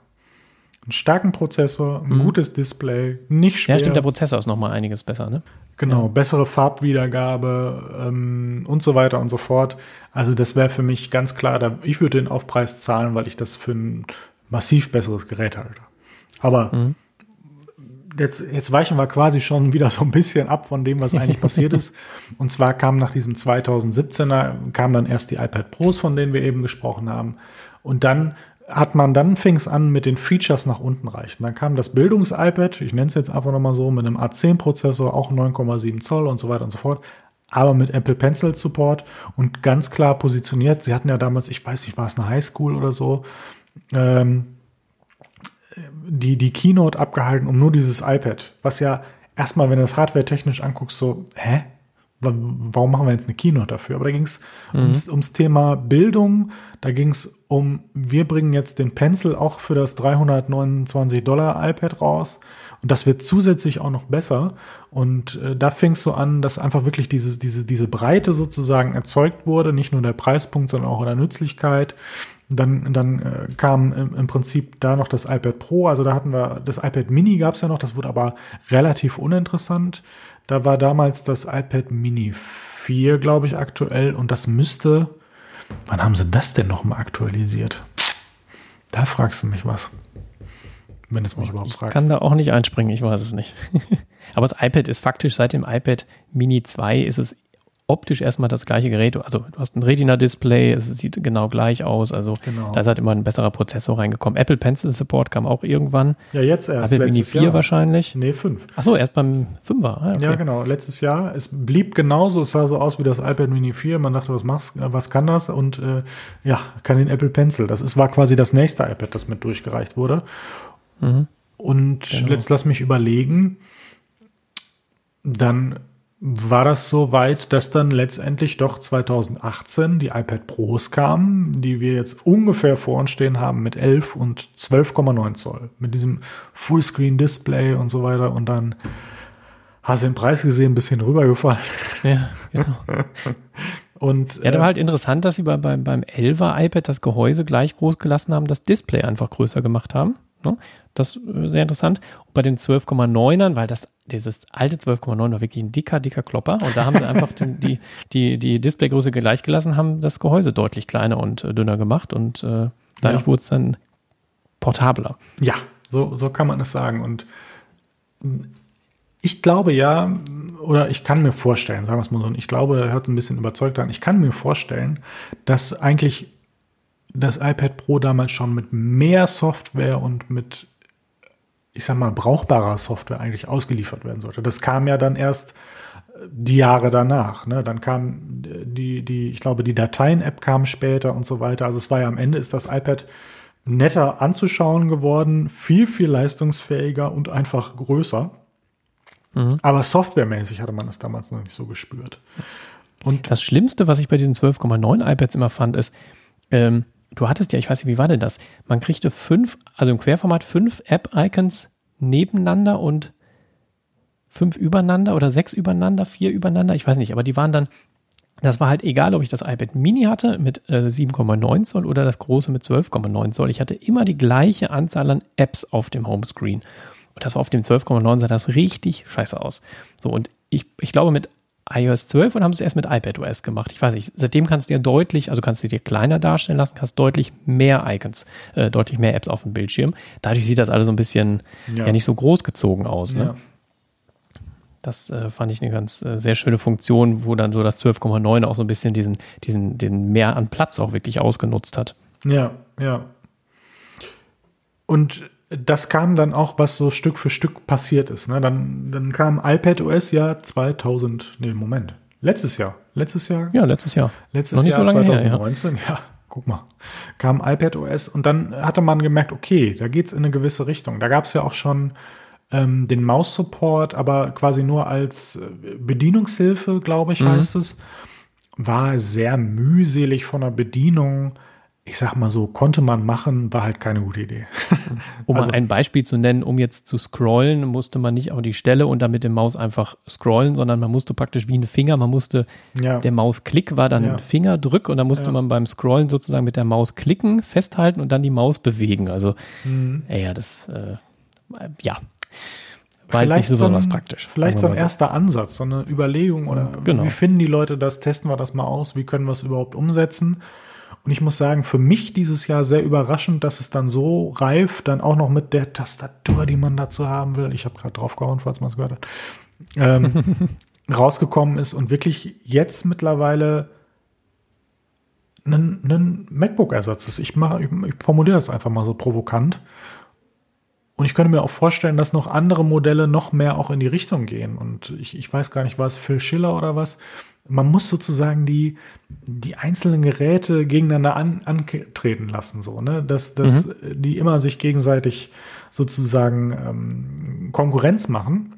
Einen starken Prozessor, ein mhm. gutes Display, nicht schwer. Ja, stimmt, der Prozessor ist nochmal einiges besser, ne? Genau, ja. bessere Farbwiedergabe ähm, und so weiter und so fort. Also das wäre für mich ganz klar, da, ich würde den Aufpreis zahlen, weil ich das für ein massiv besseres Gerät halte. Aber mhm. jetzt, jetzt weichen wir quasi schon wieder so ein bisschen ab von dem, was eigentlich passiert ist. Und zwar kam nach diesem 2017er, kam dann erst die iPad Pros, von denen wir eben gesprochen haben. Und dann hat man dann fing es an mit den Features nach unten reichen. Dann kam das Bildungs-iPad, ich nenne es jetzt einfach nochmal so, mit einem A10-Prozessor, auch 9,7 Zoll und so weiter und so fort, aber mit Apple Pencil Support und ganz klar positioniert. Sie hatten ja damals, ich weiß nicht, war es eine Highschool oder so, ähm, die, die Keynote abgehalten um nur dieses iPad, was ja erstmal, wenn du das Hardware technisch anguckst, so, hä? Warum machen wir jetzt eine Keynote dafür? Aber da ging es mhm. ums, ums, Thema Bildung, da ging es um, wir bringen jetzt den Pencil auch für das 329 Dollar iPad raus und das wird zusätzlich auch noch besser. Und äh, da fing es so an, dass einfach wirklich diese, diese, diese Breite sozusagen erzeugt wurde, nicht nur der Preispunkt, sondern auch in der Nützlichkeit. Dann, dann äh, kam im, im, Prinzip da noch das iPad Pro, also da hatten wir das iPad Mini gab es ja noch, das wurde aber relativ uninteressant. Da war damals das iPad Mini 4, glaube ich, aktuell und das müsste, wann haben sie das denn nochmal aktualisiert? Da fragst du mich was. Wenn es mich überhaupt ich fragst. Ich kann da auch nicht einspringen, ich weiß es nicht. Aber das iPad ist faktisch seit dem iPad Mini 2 ist es optisch erstmal das gleiche Gerät. Also du hast ein Retina-Display, es sieht genau gleich aus. Also genau. da ist halt immer ein besserer Prozessor reingekommen. Apple Pencil Support kam auch irgendwann. Ja, jetzt erst. Apple Mini 4 Jahr. wahrscheinlich. Nee, 5. Achso, erst beim 5er. Ah, okay. Ja, genau. Letztes Jahr. Es blieb genauso. Es sah so aus wie das iPad Mini 4. Man dachte, was machst, was kann das? Und äh, ja, kann den Apple Pencil. Das ist, war quasi das nächste iPad, das mit durchgereicht wurde. Mhm. Und genau. jetzt lass mich überlegen. Dann war das so weit, dass dann letztendlich doch 2018 die iPad Pros kamen, die wir jetzt ungefähr vor uns stehen haben mit 11 und 12,9 Zoll. Mit diesem Fullscreen-Display und so weiter. Und dann hast du den Preis gesehen, ein bisschen rübergefallen. Ja, genau. Und, ja, da war äh, halt interessant, dass sie bei, beim, beim 11er iPad das Gehäuse gleich groß gelassen haben, das Display einfach größer gemacht haben. Ne? Das ist äh, sehr interessant. Und bei den 12,9ern, weil das, dieses alte 12,9 war wirklich ein dicker, dicker Klopper. Und da haben sie einfach den, die, die, die Displaygröße gleich gelassen, haben das Gehäuse deutlich kleiner und äh, dünner gemacht. Und äh, dadurch ja. wurde es dann portabler. Ja, so, so kann man es sagen. Und ich glaube ja, oder ich kann mir vorstellen, sagen wir es mal so, ich glaube, er hört ein bisschen überzeugt an, ich kann mir vorstellen, dass eigentlich das iPad Pro damals schon mit mehr Software und mit, ich sag mal, brauchbarer Software eigentlich ausgeliefert werden sollte. Das kam ja dann erst äh, die Jahre danach. Ne? Dann kam die, die, ich glaube, die Dateien-App kam später und so weiter. Also es war ja am Ende ist das iPad netter anzuschauen geworden, viel, viel leistungsfähiger und einfach größer. Mhm. Aber softwaremäßig hatte man es damals noch nicht so gespürt. Und das Schlimmste, was ich bei diesen 12,9 iPads immer fand, ist, ähm, du hattest ja, ich weiß nicht, wie war denn das? Man kriegte fünf, also im Querformat fünf App-Icons nebeneinander und fünf übereinander oder sechs übereinander, vier übereinander, ich weiß nicht, aber die waren dann, das war halt egal, ob ich das iPad Mini hatte mit äh, 7,9 Zoll oder das große mit 12,9 Zoll. Ich hatte immer die gleiche Anzahl an Apps auf dem Homescreen. Und das war auf dem 12,9 sah das richtig scheiße aus. So, und ich, ich glaube, mit iOS 12 und haben es erst mit iPadOS gemacht. Ich weiß nicht, seitdem kannst du dir deutlich, also kannst du dir kleiner darstellen lassen, hast deutlich mehr Icons, äh, deutlich mehr Apps auf dem Bildschirm. Dadurch sieht das alles so ein bisschen ja, ja nicht so groß gezogen aus. Ne? Ja. Das äh, fand ich eine ganz äh, sehr schöne Funktion, wo dann so das 12,9 auch so ein bisschen diesen, diesen, den mehr an Platz auch wirklich ausgenutzt hat. Ja, ja. Und das kam dann auch, was so Stück für Stück passiert ist. Ne? Dann, dann kam iPad OS ja 2000, nee, Moment, letztes Jahr. Letztes Jahr? Ja, letztes Jahr. Letztes Jahr, so 2019, her, ja. ja. guck mal. Kam iPad OS und dann hatte man gemerkt, okay, da geht's in eine gewisse Richtung. Da gab's ja auch schon ähm, den Maus-Support, aber quasi nur als äh, Bedienungshilfe, glaube ich, mhm. heißt es. War sehr mühselig von der Bedienung ich sag mal so, konnte man machen, war halt keine gute Idee. Um also, mal ein Beispiel zu nennen, um jetzt zu scrollen, musste man nicht auf die Stelle und dann mit dem Maus einfach scrollen, sondern man musste praktisch wie ein Finger, man musste, ja. der Mausklick war dann ja. ein Fingerdrück und dann musste ja. man beim Scrollen sozusagen mit der Maus klicken, festhalten und dann die Maus bewegen. Also, mhm. ja, das, äh, ja. War vielleicht nicht so, so ein, praktisch. Vielleicht so ein erster Ansatz, so eine Überlegung oder genau. wie finden die Leute das, testen wir das mal aus, wie können wir es überhaupt umsetzen? Und ich muss sagen, für mich dieses Jahr sehr überraschend, dass es dann so reif, dann auch noch mit der Tastatur, die man dazu haben will, ich habe gerade draufgehauen, falls man es gehört hat, ähm, rausgekommen ist und wirklich jetzt mittlerweile ein, ein MacBook-Ersatz ist. Ich, ich, ich formuliere das einfach mal so provokant. Und ich könnte mir auch vorstellen, dass noch andere Modelle noch mehr auch in die Richtung gehen. Und ich, ich weiß gar nicht, war es Phil Schiller oder was, man muss sozusagen die, die einzelnen Geräte gegeneinander an, antreten lassen, so, ne? Dass, dass mhm. die immer sich gegenseitig sozusagen ähm, Konkurrenz machen.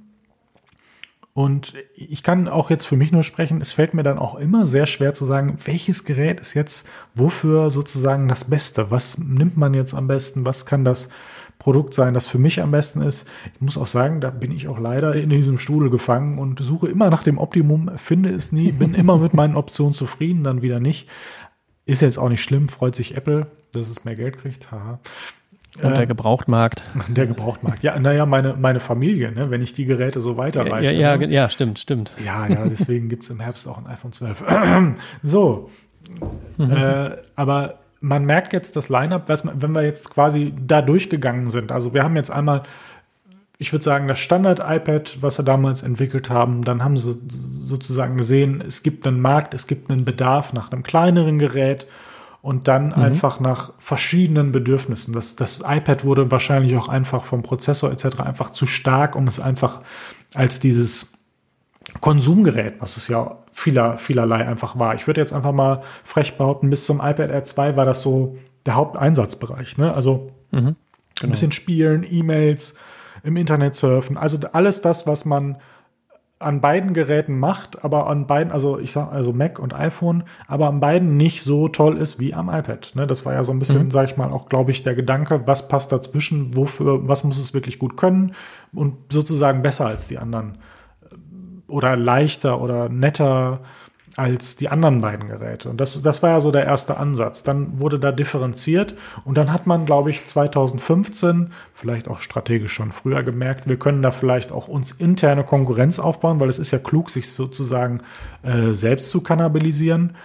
Und ich kann auch jetzt für mich nur sprechen, es fällt mir dann auch immer sehr schwer zu sagen, welches Gerät ist jetzt wofür sozusagen das Beste? Was nimmt man jetzt am besten? Was kann das Produkt sein, das für mich am besten ist. Ich muss auch sagen, da bin ich auch leider in diesem Stuhl gefangen und suche immer nach dem Optimum, finde es nie, bin immer mit meinen Optionen zufrieden, dann wieder nicht. Ist jetzt auch nicht schlimm, freut sich Apple, dass es mehr Geld kriegt. Haha. Und der äh, Gebrauchtmarkt. Der Gebrauchtmarkt. Ja, naja, meine, meine Familie, ne, wenn ich die Geräte so weiterreiche. Ja, ja, ne? ja, stimmt, stimmt. Ja, ja, deswegen gibt es im Herbst auch ein iPhone 12. so. Mhm. Äh, aber man merkt jetzt das Line-up, wenn wir jetzt quasi da durchgegangen sind. Also wir haben jetzt einmal, ich würde sagen, das Standard-iPad, was sie damals entwickelt haben. Dann haben sie sozusagen gesehen, es gibt einen Markt, es gibt einen Bedarf nach einem kleineren Gerät und dann mhm. einfach nach verschiedenen Bedürfnissen. Das, das iPad wurde wahrscheinlich auch einfach vom Prozessor etc. einfach zu stark, um es einfach als dieses Konsumgerät, was es ja vieler, vielerlei einfach war. Ich würde jetzt einfach mal frech behaupten, bis zum iPad Air 2 war das so der Haupteinsatzbereich. Ne? Also mhm, genau. ein bisschen spielen, E-Mails, im Internet surfen, also alles das, was man an beiden Geräten macht, aber an beiden, also ich sag also Mac und iPhone, aber an beiden nicht so toll ist wie am iPad. Ne? Das war ja so ein bisschen, mhm. sag ich mal, auch glaube ich der Gedanke, was passt dazwischen, wofür, was muss es wirklich gut können und sozusagen besser als die anderen oder leichter oder netter als die anderen beiden Geräte. Und das, das war ja so der erste Ansatz. Dann wurde da differenziert und dann hat man, glaube ich, 2015, vielleicht auch strategisch schon früher gemerkt, wir können da vielleicht auch uns interne Konkurrenz aufbauen, weil es ist ja klug, sich sozusagen äh, selbst zu kannibalisieren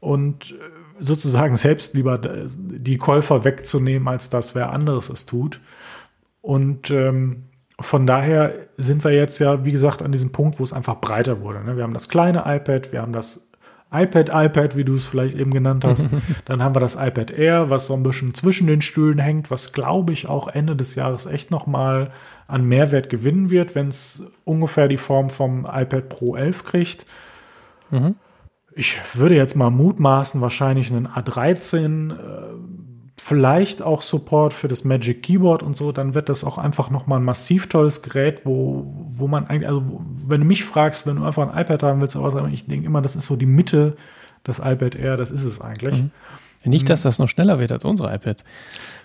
und äh, sozusagen selbst lieber die Käufer wegzunehmen, als dass wer anderes es tut. Und ähm, von daher sind wir jetzt ja, wie gesagt, an diesem Punkt, wo es einfach breiter wurde. Ne? Wir haben das kleine iPad, wir haben das iPad, iPad, wie du es vielleicht eben genannt hast. Dann haben wir das iPad Air, was so ein bisschen zwischen den Stühlen hängt, was glaube ich auch Ende des Jahres echt nochmal an Mehrwert gewinnen wird, wenn es ungefähr die Form vom iPad Pro 11 kriegt. Mhm. Ich würde jetzt mal mutmaßen, wahrscheinlich einen A13. Äh, vielleicht auch Support für das Magic Keyboard und so, dann wird das auch einfach nochmal ein massiv tolles Gerät, wo, wo man eigentlich, also wenn du mich fragst, wenn du einfach ein iPad haben willst, aber ich denke immer, das ist so die Mitte, das iPad Air, das ist es eigentlich. Mhm. Nicht, dass das noch schneller wird als unsere iPads.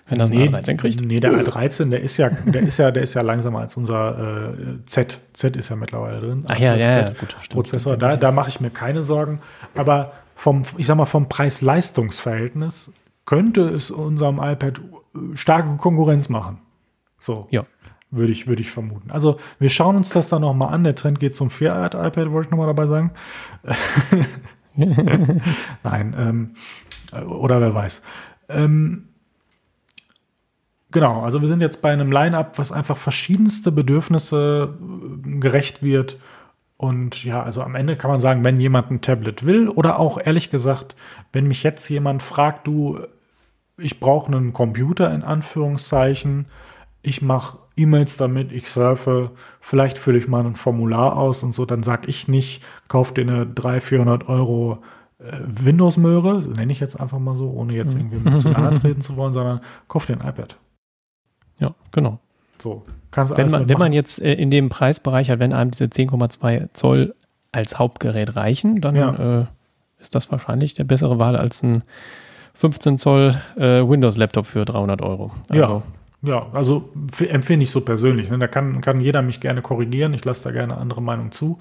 Wenn das nee, ein A13 kriegt. Nee, der A13, der ist ja, der ist ja, der ist ja langsamer als unser äh, Z. Z ist ja mittlerweile drin. Ach ja, ja, ja, gut. Prozessor, da, da mache ich mir keine Sorgen. Aber vom, ich sag mal, vom Preis-Leistungs-Verhältnis könnte es unserem iPad äh, starke Konkurrenz machen. So. Ja. Würde ich, würde ich vermuten. Also, wir schauen uns das dann nochmal an. Der Trend geht zum 4-iPad, wollte ich nochmal dabei sagen. Nein, ähm, oder wer weiß. Ähm, genau, also wir sind jetzt bei einem Line-up, was einfach verschiedenste Bedürfnisse äh, gerecht wird. Und ja, also am Ende kann man sagen, wenn jemand ein Tablet will oder auch ehrlich gesagt, wenn mich jetzt jemand fragt, du, ich brauche einen Computer in Anführungszeichen, ich mache E-Mails damit, ich surfe, vielleicht fülle ich mal ein Formular aus und so, dann sage ich nicht, kauf dir eine 300, 400 Euro äh, Windows-Möhre, so nenne ich jetzt einfach mal so, ohne jetzt irgendwie mit zu nahe treten zu wollen, sondern kauf dir ein iPad. Ja, genau. So, kannst du wenn man, wenn man jetzt äh, in dem Preisbereich hat, wenn einem diese 10,2 Zoll als Hauptgerät reichen, dann ja. äh, ist das wahrscheinlich der bessere Wahl als ein 15 Zoll äh, Windows-Laptop für 300 Euro. Also, ja, ja, also empfinde ich so persönlich. Ne? Da kann, kann jeder mich gerne korrigieren. Ich lasse da gerne andere Meinung zu.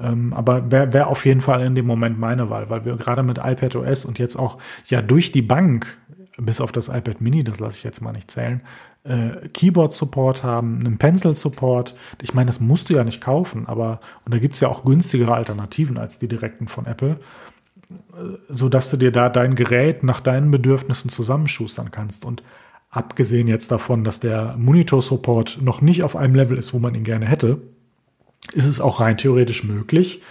Ähm, aber wäre wär auf jeden Fall in dem Moment meine Wahl, weil wir gerade mit iPad OS und jetzt auch ja durch die Bank, bis auf das iPad Mini, das lasse ich jetzt mal nicht zählen, äh, Keyboard-Support haben, einen Pencil-Support. Ich meine, das musst du ja nicht kaufen, aber und da gibt es ja auch günstigere Alternativen als die direkten von Apple, so dass du dir da dein Gerät nach deinen Bedürfnissen zusammenschustern kannst. Und abgesehen jetzt davon, dass der Monitor-Support noch nicht auf einem Level ist, wo man ihn gerne hätte, ist es auch rein theoretisch möglich,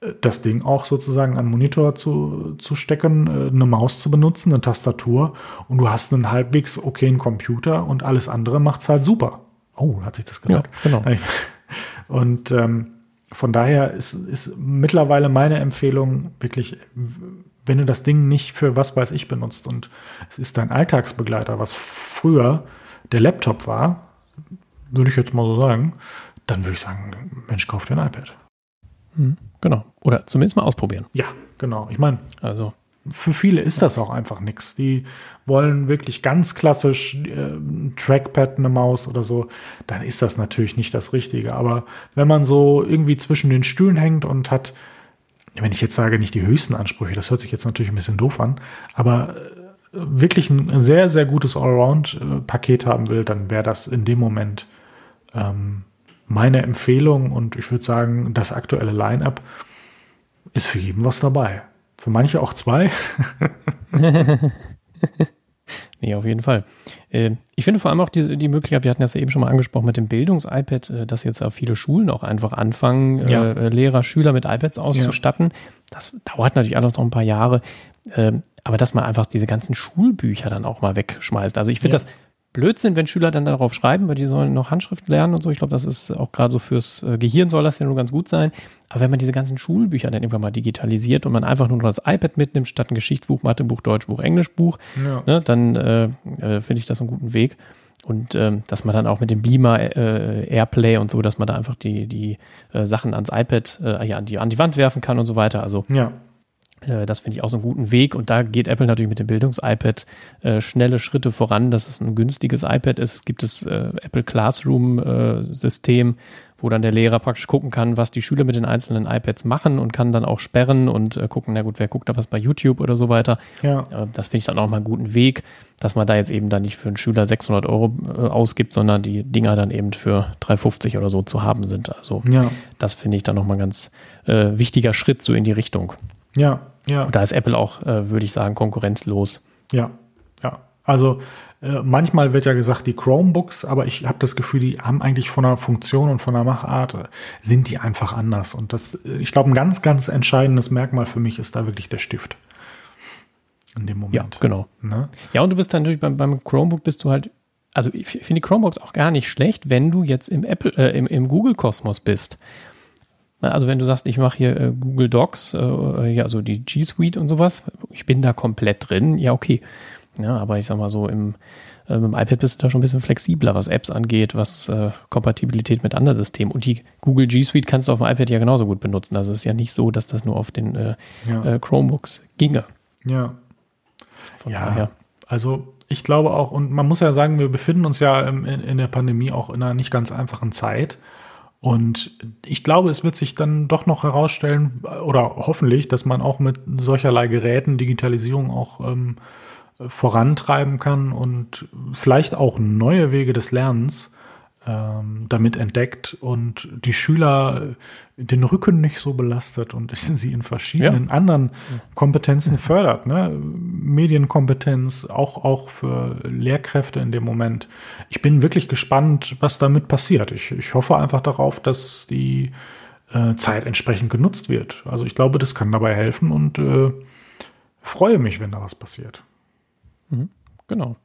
äh, das Ding auch sozusagen an Monitor zu, zu stecken, äh, eine Maus zu benutzen, eine Tastatur und du hast einen halbwegs okayen Computer und alles andere macht es halt super. Oh, hat sich das gehört? Ja, genau. Und ähm, von daher ist, ist mittlerweile meine Empfehlung wirklich, wenn du das Ding nicht für was weiß ich benutzt und es ist dein Alltagsbegleiter, was früher der Laptop war, würde ich jetzt mal so sagen, dann würde ich sagen, Mensch, kauf dir ein iPad. Mhm, genau. Oder zumindest mal ausprobieren. Ja, genau. Ich meine, also für viele ist das auch einfach nichts. Die wollen wirklich ganz klassisch äh, ein Trackpad, eine Maus oder so. Dann ist das natürlich nicht das Richtige. Aber wenn man so irgendwie zwischen den Stühlen hängt und hat, wenn ich jetzt sage, nicht die höchsten Ansprüche, das hört sich jetzt natürlich ein bisschen doof an, aber äh, wirklich ein sehr, sehr gutes Allround-Paket haben will, dann wäre das in dem Moment ähm, meine Empfehlung und ich würde sagen, das aktuelle Line-up ist für jeden was dabei. Für manche auch zwei. nee, auf jeden Fall. Ähm, ich finde vor allem auch die, die Möglichkeit, wir hatten das ja eben schon mal angesprochen mit dem Bildungs-iPad, äh, dass jetzt auch viele Schulen auch einfach anfangen, ja. Äh, Lehrer, Schüler mit iPads auszustatten. Ja. Das dauert natürlich alles noch ein paar Jahre. Ähm, aber dass man einfach diese ganzen Schulbücher dann auch mal wegschmeißt. Also ich finde ja. das Blödsinn, wenn Schüler dann darauf schreiben, weil die sollen noch Handschrift lernen und so. Ich glaube, das ist auch gerade so fürs äh, Gehirn soll das ja nur ganz gut sein. Aber wenn man diese ganzen Schulbücher dann irgendwann mal digitalisiert und man einfach nur noch das iPad mitnimmt, statt ein Geschichtsbuch, Mathebuch, Deutschbuch, Englischbuch, ja. ne, dann äh, äh, finde ich das einen guten Weg. Und ähm, dass man dann auch mit dem Beamer äh, Airplay und so, dass man da einfach die, die äh, Sachen ans iPad, äh, ja, an die, an die Wand werfen kann und so weiter. Also ja. Äh, das finde ich auch so einen guten Weg. Und da geht Apple natürlich mit dem Bildungs-iPad äh, schnelle Schritte voran, dass es ein günstiges iPad ist. Es gibt das äh, Apple Classroom-System, äh, wo dann der Lehrer praktisch gucken kann, was die Schüler mit den einzelnen iPads machen und kann dann auch sperren und äh, gucken, na gut, wer guckt da was bei YouTube oder so weiter. Ja. Äh, das finde ich dann auch mal einen guten Weg, dass man da jetzt eben dann nicht für einen Schüler 600 Euro ausgibt, sondern die Dinger dann eben für 350 oder so zu haben sind. Also ja. das finde ich dann nochmal ein ganz wichtiger Schritt so in die Richtung. Ja, ja. Und da ist Apple auch, äh, würde ich sagen, konkurrenzlos. Ja, ja. Also äh, manchmal wird ja gesagt, die Chromebooks, aber ich habe das Gefühl, die haben eigentlich von der Funktion und von der Machart, äh, sind die einfach anders. Und das, äh, ich glaube, ein ganz, ganz entscheidendes Merkmal für mich ist da wirklich der Stift. In dem Moment. Ja, genau. Ne? Ja, und du bist dann natürlich beim, beim Chromebook bist du halt also ich finde die Chromebooks auch gar nicht schlecht, wenn du jetzt im Apple, äh, im, im Google-Kosmos bist. Also wenn du sagst, ich mache hier äh, Google Docs, äh, ja, also die G Suite und sowas, ich bin da komplett drin, ja, okay. Ja, aber ich sag mal so, im, äh, dem iPad bist du da schon ein bisschen flexibler, was Apps angeht, was äh, Kompatibilität mit anderen Systemen. Und die Google G Suite kannst du auf dem iPad ja genauso gut benutzen. Also es ist ja nicht so, dass das nur auf den äh, ja. Äh, Chromebooks ginge. Ja. Von ja, daher. also ich glaube auch, und man muss ja sagen, wir befinden uns ja in, in der Pandemie auch in einer nicht ganz einfachen Zeit. Und ich glaube, es wird sich dann doch noch herausstellen, oder hoffentlich, dass man auch mit solcherlei Geräten Digitalisierung auch ähm, vorantreiben kann und vielleicht auch neue Wege des Lernens ähm, damit entdeckt und die Schüler den Rücken nicht so belastet und sie in verschiedenen ja. anderen Kompetenzen fördert. Ne? Medienkompetenz, auch, auch für Lehrkräfte in dem Moment. Ich bin wirklich gespannt, was damit passiert. Ich, ich hoffe einfach darauf, dass die äh, Zeit entsprechend genutzt wird. Also ich glaube, das kann dabei helfen und äh, freue mich, wenn da was passiert. Mhm. Genau.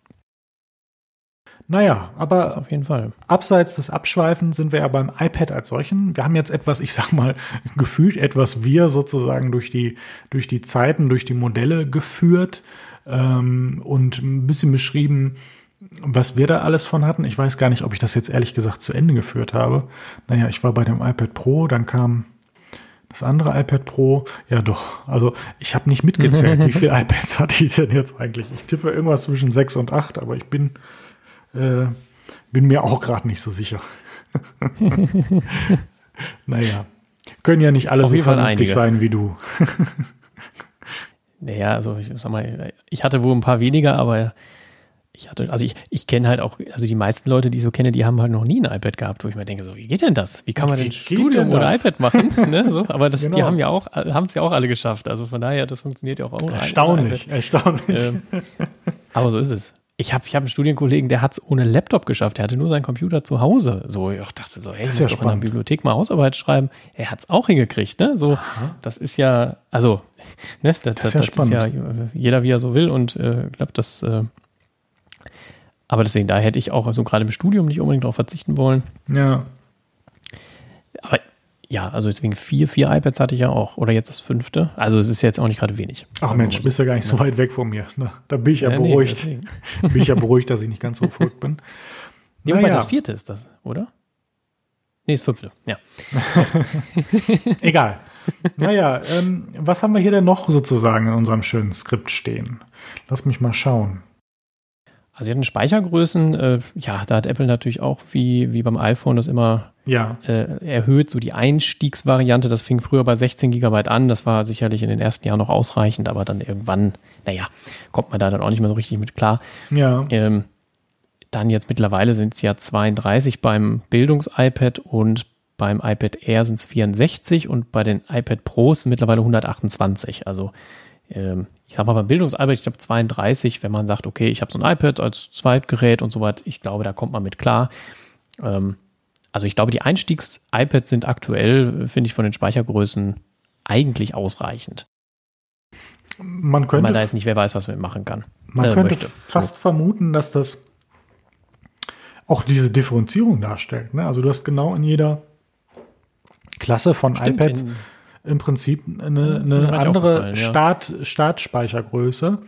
Naja, aber auf jeden Fall. abseits des Abschweifens sind wir ja beim iPad als solchen. Wir haben jetzt etwas, ich sag mal, gefühlt etwas wir sozusagen durch die, durch die Zeiten, durch die Modelle geführt ähm, und ein bisschen beschrieben, was wir da alles von hatten. Ich weiß gar nicht, ob ich das jetzt ehrlich gesagt zu Ende geführt habe. Naja, ich war bei dem iPad Pro, dann kam Das andere iPad Pro, ja doch. Also ich habe nicht mitgezählt, wie viele iPads hatte ich denn jetzt eigentlich. Ich tippe irgendwas zwischen sechs und acht, aber ich bin, äh, bin mir auch gerade nicht so sicher. naja, können ja nicht alle Auf so vernünftig sein wie du. Naja, also ich sag mal, ich hatte wohl ein paar weniger, aber ich hatte, also ich, ich kenne halt auch, also die meisten Leute, die ich so kenne, die haben halt noch nie ein iPad gehabt, wo ich mir denke, so, wie geht denn das? Wie kann man Wie denn Studium das? iPad machen? ne, so, aber das, die Genau. haben ja auch, haben es ja auch alle geschafft. Also von daher, das funktioniert ja auch ohne Erstaunlich, erstaunlich. Ähm, aber so ist es. Ich habe ich hab einen Studienkollegen, der hat es ohne Laptop geschafft. Der hatte nur seinen Computer zu Hause. So, ich dachte so, Das du ist musst ja doch in der spannend. Bibliothek mal Hausarbeit schreiben. Er hat es auch hingekriegt, ne? So, das ist ja, also, ne, das, das, ja das ist ja spannend. jeder wie er so will und äh, glaube, das, äh, aber deswegen, da hätte ich auch also gerade im Studium nicht unbedingt darauf verzichten wollen. Ja, Aber ja, also deswegen vier, vier iPads hatte ich ja auch. Oder jetzt das fünfte. Also es ist jetzt auch nicht gerade wenig. ach Mensch, bist ja gar nicht so weit weg von mir. Na, da bin ich ja Ja, nee, beruhigt. deswegen. bin ich ja beruhigt, dass ich nicht ganz so verrückt bin. Nee, Naja. das vierte ist das, oder? Nee, das fünfte. Ja. Egal. Naja, ähm, was haben wir hier denn noch sozusagen in unserem schönen Skript stehen? Lass mich mal schauen. Also sie hatten Speichergrößen, äh, ja, da hat Apple natürlich auch wie, wie beim iPhone das immer Ja, äh, erhöht, so die Einstiegsvariante, das fing früher bei 16 Gigabyte an, das war sicherlich in den ersten Jahren noch ausreichend, aber dann irgendwann, naja, kommt man da dann auch nicht mehr so richtig mit klar. ja, Ähm, dann jetzt mittlerweile sind es ja 32 beim Bildungs-iPad und beim iPad Air sind es 64 und bei den iPad Pros sind mittlerweile 128. Also ich sag mal beim Bildungs-iPad, ich glaube 32, wenn man sagt, okay, ich habe so ein iPad als Zweitgerät und so weiter, ich glaube, da kommt man mit klar. Ähm, also ich glaube, die Einstiegs-iPads sind aktuell, finde ich, von den Speichergrößen eigentlich ausreichend. man könnte, da ist nicht, wer weiß, was man machen kann. man äh, könnte möchte. fast vermuten, dass das auch diese Differenzierung darstellt. Ne? Also du hast genau in jeder Klasse von Stimmt, iPad im Prinzip eine, eine andere ja. Start, Startspeichergröße.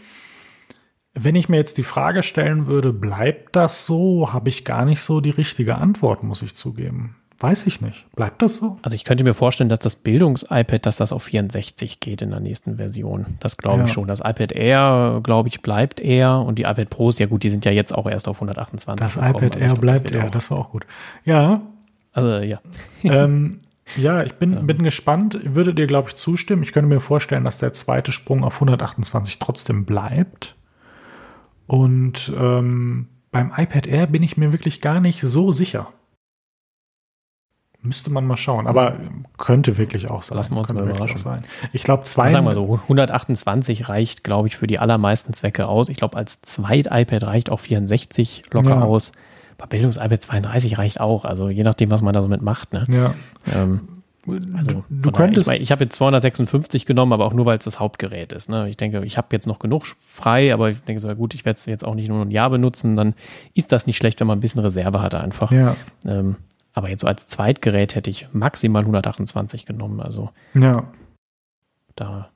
Wenn ich mir jetzt die Frage stellen würde, bleibt das so, habe ich gar nicht so die richtige Antwort, muss ich zugeben. Weiß ich nicht. Bleibt das so? Also ich könnte mir vorstellen, dass das Bildungs-iPad, dass das auf 64 geht in der nächsten Version. Das glaube ich Ja. schon. Das iPad Air, glaube ich, bleibt Air und die iPad Pros, ja gut, die sind ja jetzt auch erst auf 128. Das gekommen. iPad Also ich Air glaub, bleibt das wird Air, auch- das war auch gut. Ja, Also ja. ähm, ja, ich bin, bin gespannt. Ich Würde dir, glaube ich, zustimmen. Ich könnte mir vorstellen, dass der zweite Sprung auf 128 trotzdem bleibt. Und ähm, beim iPad Air bin ich mir wirklich gar nicht so sicher. Müsste man mal schauen. Aber ähm, könnte wirklich auch sein. Lassen wir uns mal überraschen. sein. Ich glaube, zwei. Sagen wir so, 128 reicht, glaube ich, für die allermeisten Zwecke aus. Ich glaube, als Zweit-iPad reicht auch 64 locker Ja. aus. Bei Bildungs-iPad 32 reicht auch. Also je nachdem, was man da so mitmacht. Ne? Ja. Ähm, also du, könntest. Ich, ich habe jetzt 256 genommen, aber auch nur, weil es das Hauptgerät ist. Ne? Ich denke, ich habe jetzt noch genug frei, aber ich denke so, ja gut, ich werde es jetzt auch nicht nur ein Jahr benutzen. Dann ist das nicht schlecht, wenn man ein bisschen Reserve hat einfach. ja, Ähm, aber jetzt so als Zweitgerät hätte ich maximal 128 genommen. Also ja. da.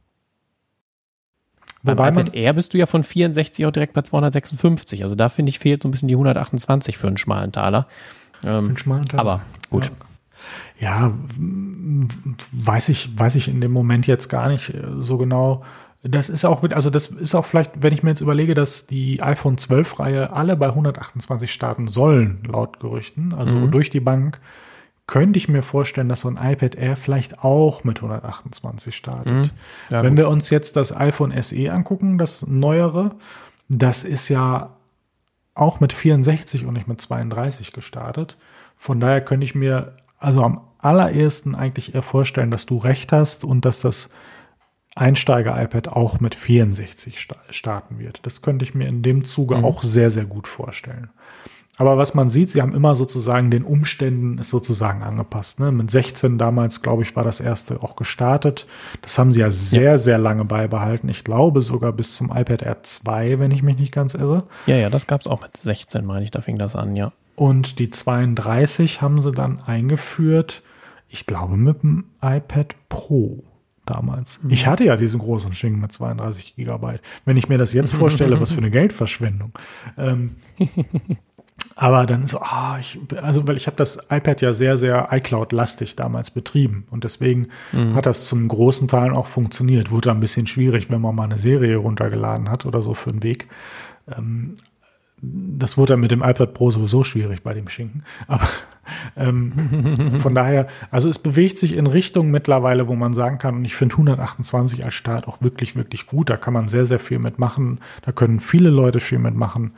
Wobei Beim iPad Air bist du ja von 64 auch direkt bei 256. Also da finde ich fehlt so ein bisschen die 128 für einen schmalen Taler. Ähm, einen schmalen Teil. aber gut. Ja, m- weiß ich, weiß ich in dem Moment jetzt gar nicht äh, so genau. Das ist auch, mit- also das ist auch vielleicht, wenn ich mir jetzt überlege, dass die iPhone 12 Reihe alle bei 128 starten sollen, laut Gerüchten, also Mhm. durch die Bank, könnte ich mir vorstellen, dass so ein iPad Air vielleicht auch mit 128 startet. Mhm. Ja, Wenn gut. wir uns jetzt das iPhone SE angucken, das neuere, das ist ja auch mit 64 und nicht mit 32 gestartet. Von daher könnte ich mir also am allerersten eigentlich eher vorstellen, dass du recht hast und dass das Einsteiger-iPad auch mit 64 sta- starten wird. Das könnte ich mir in dem Zuge Mhm. auch sehr, sehr gut vorstellen. Aber was man sieht, sie haben immer sozusagen den Umständen ist sozusagen angepasst. Ne? Mit 16 damals, glaube ich, war das erste auch gestartet. Das haben sie ja sehr, sehr lange beibehalten. Ich glaube sogar bis zum iPad Air 2, wenn ich mich nicht ganz irre. Ja, ja, das gab es auch mit 16, meine ich, da fing das an, ja. Und die 32 haben sie dann eingeführt, ich glaube, mit dem iPad Pro damals. Ich hatte ja diesen großen Schinken mit 32 Gigabyte. Wenn ich mir das jetzt vorstelle, was für eine Geldverschwendung. Ähm, Aber dann so, ah, ich, also weil ich habe das iPad ja sehr, sehr iCloud-lastig damals betrieben und deswegen mhm. hat das zum großen Teil auch funktioniert. Wurde ein bisschen schwierig, wenn man mal eine Serie runtergeladen hat oder so für einen Weg. Ähm, das wurde dann mit dem iPad Pro sowieso schwierig bei dem Schinken. Aber ähm, von daher, also es bewegt sich in Richtung mittlerweile, wo man sagen kann, und ich finde 128 als Start auch wirklich, wirklich gut. Da kann man sehr, sehr viel mitmachen. Da können viele Leute viel mitmachen.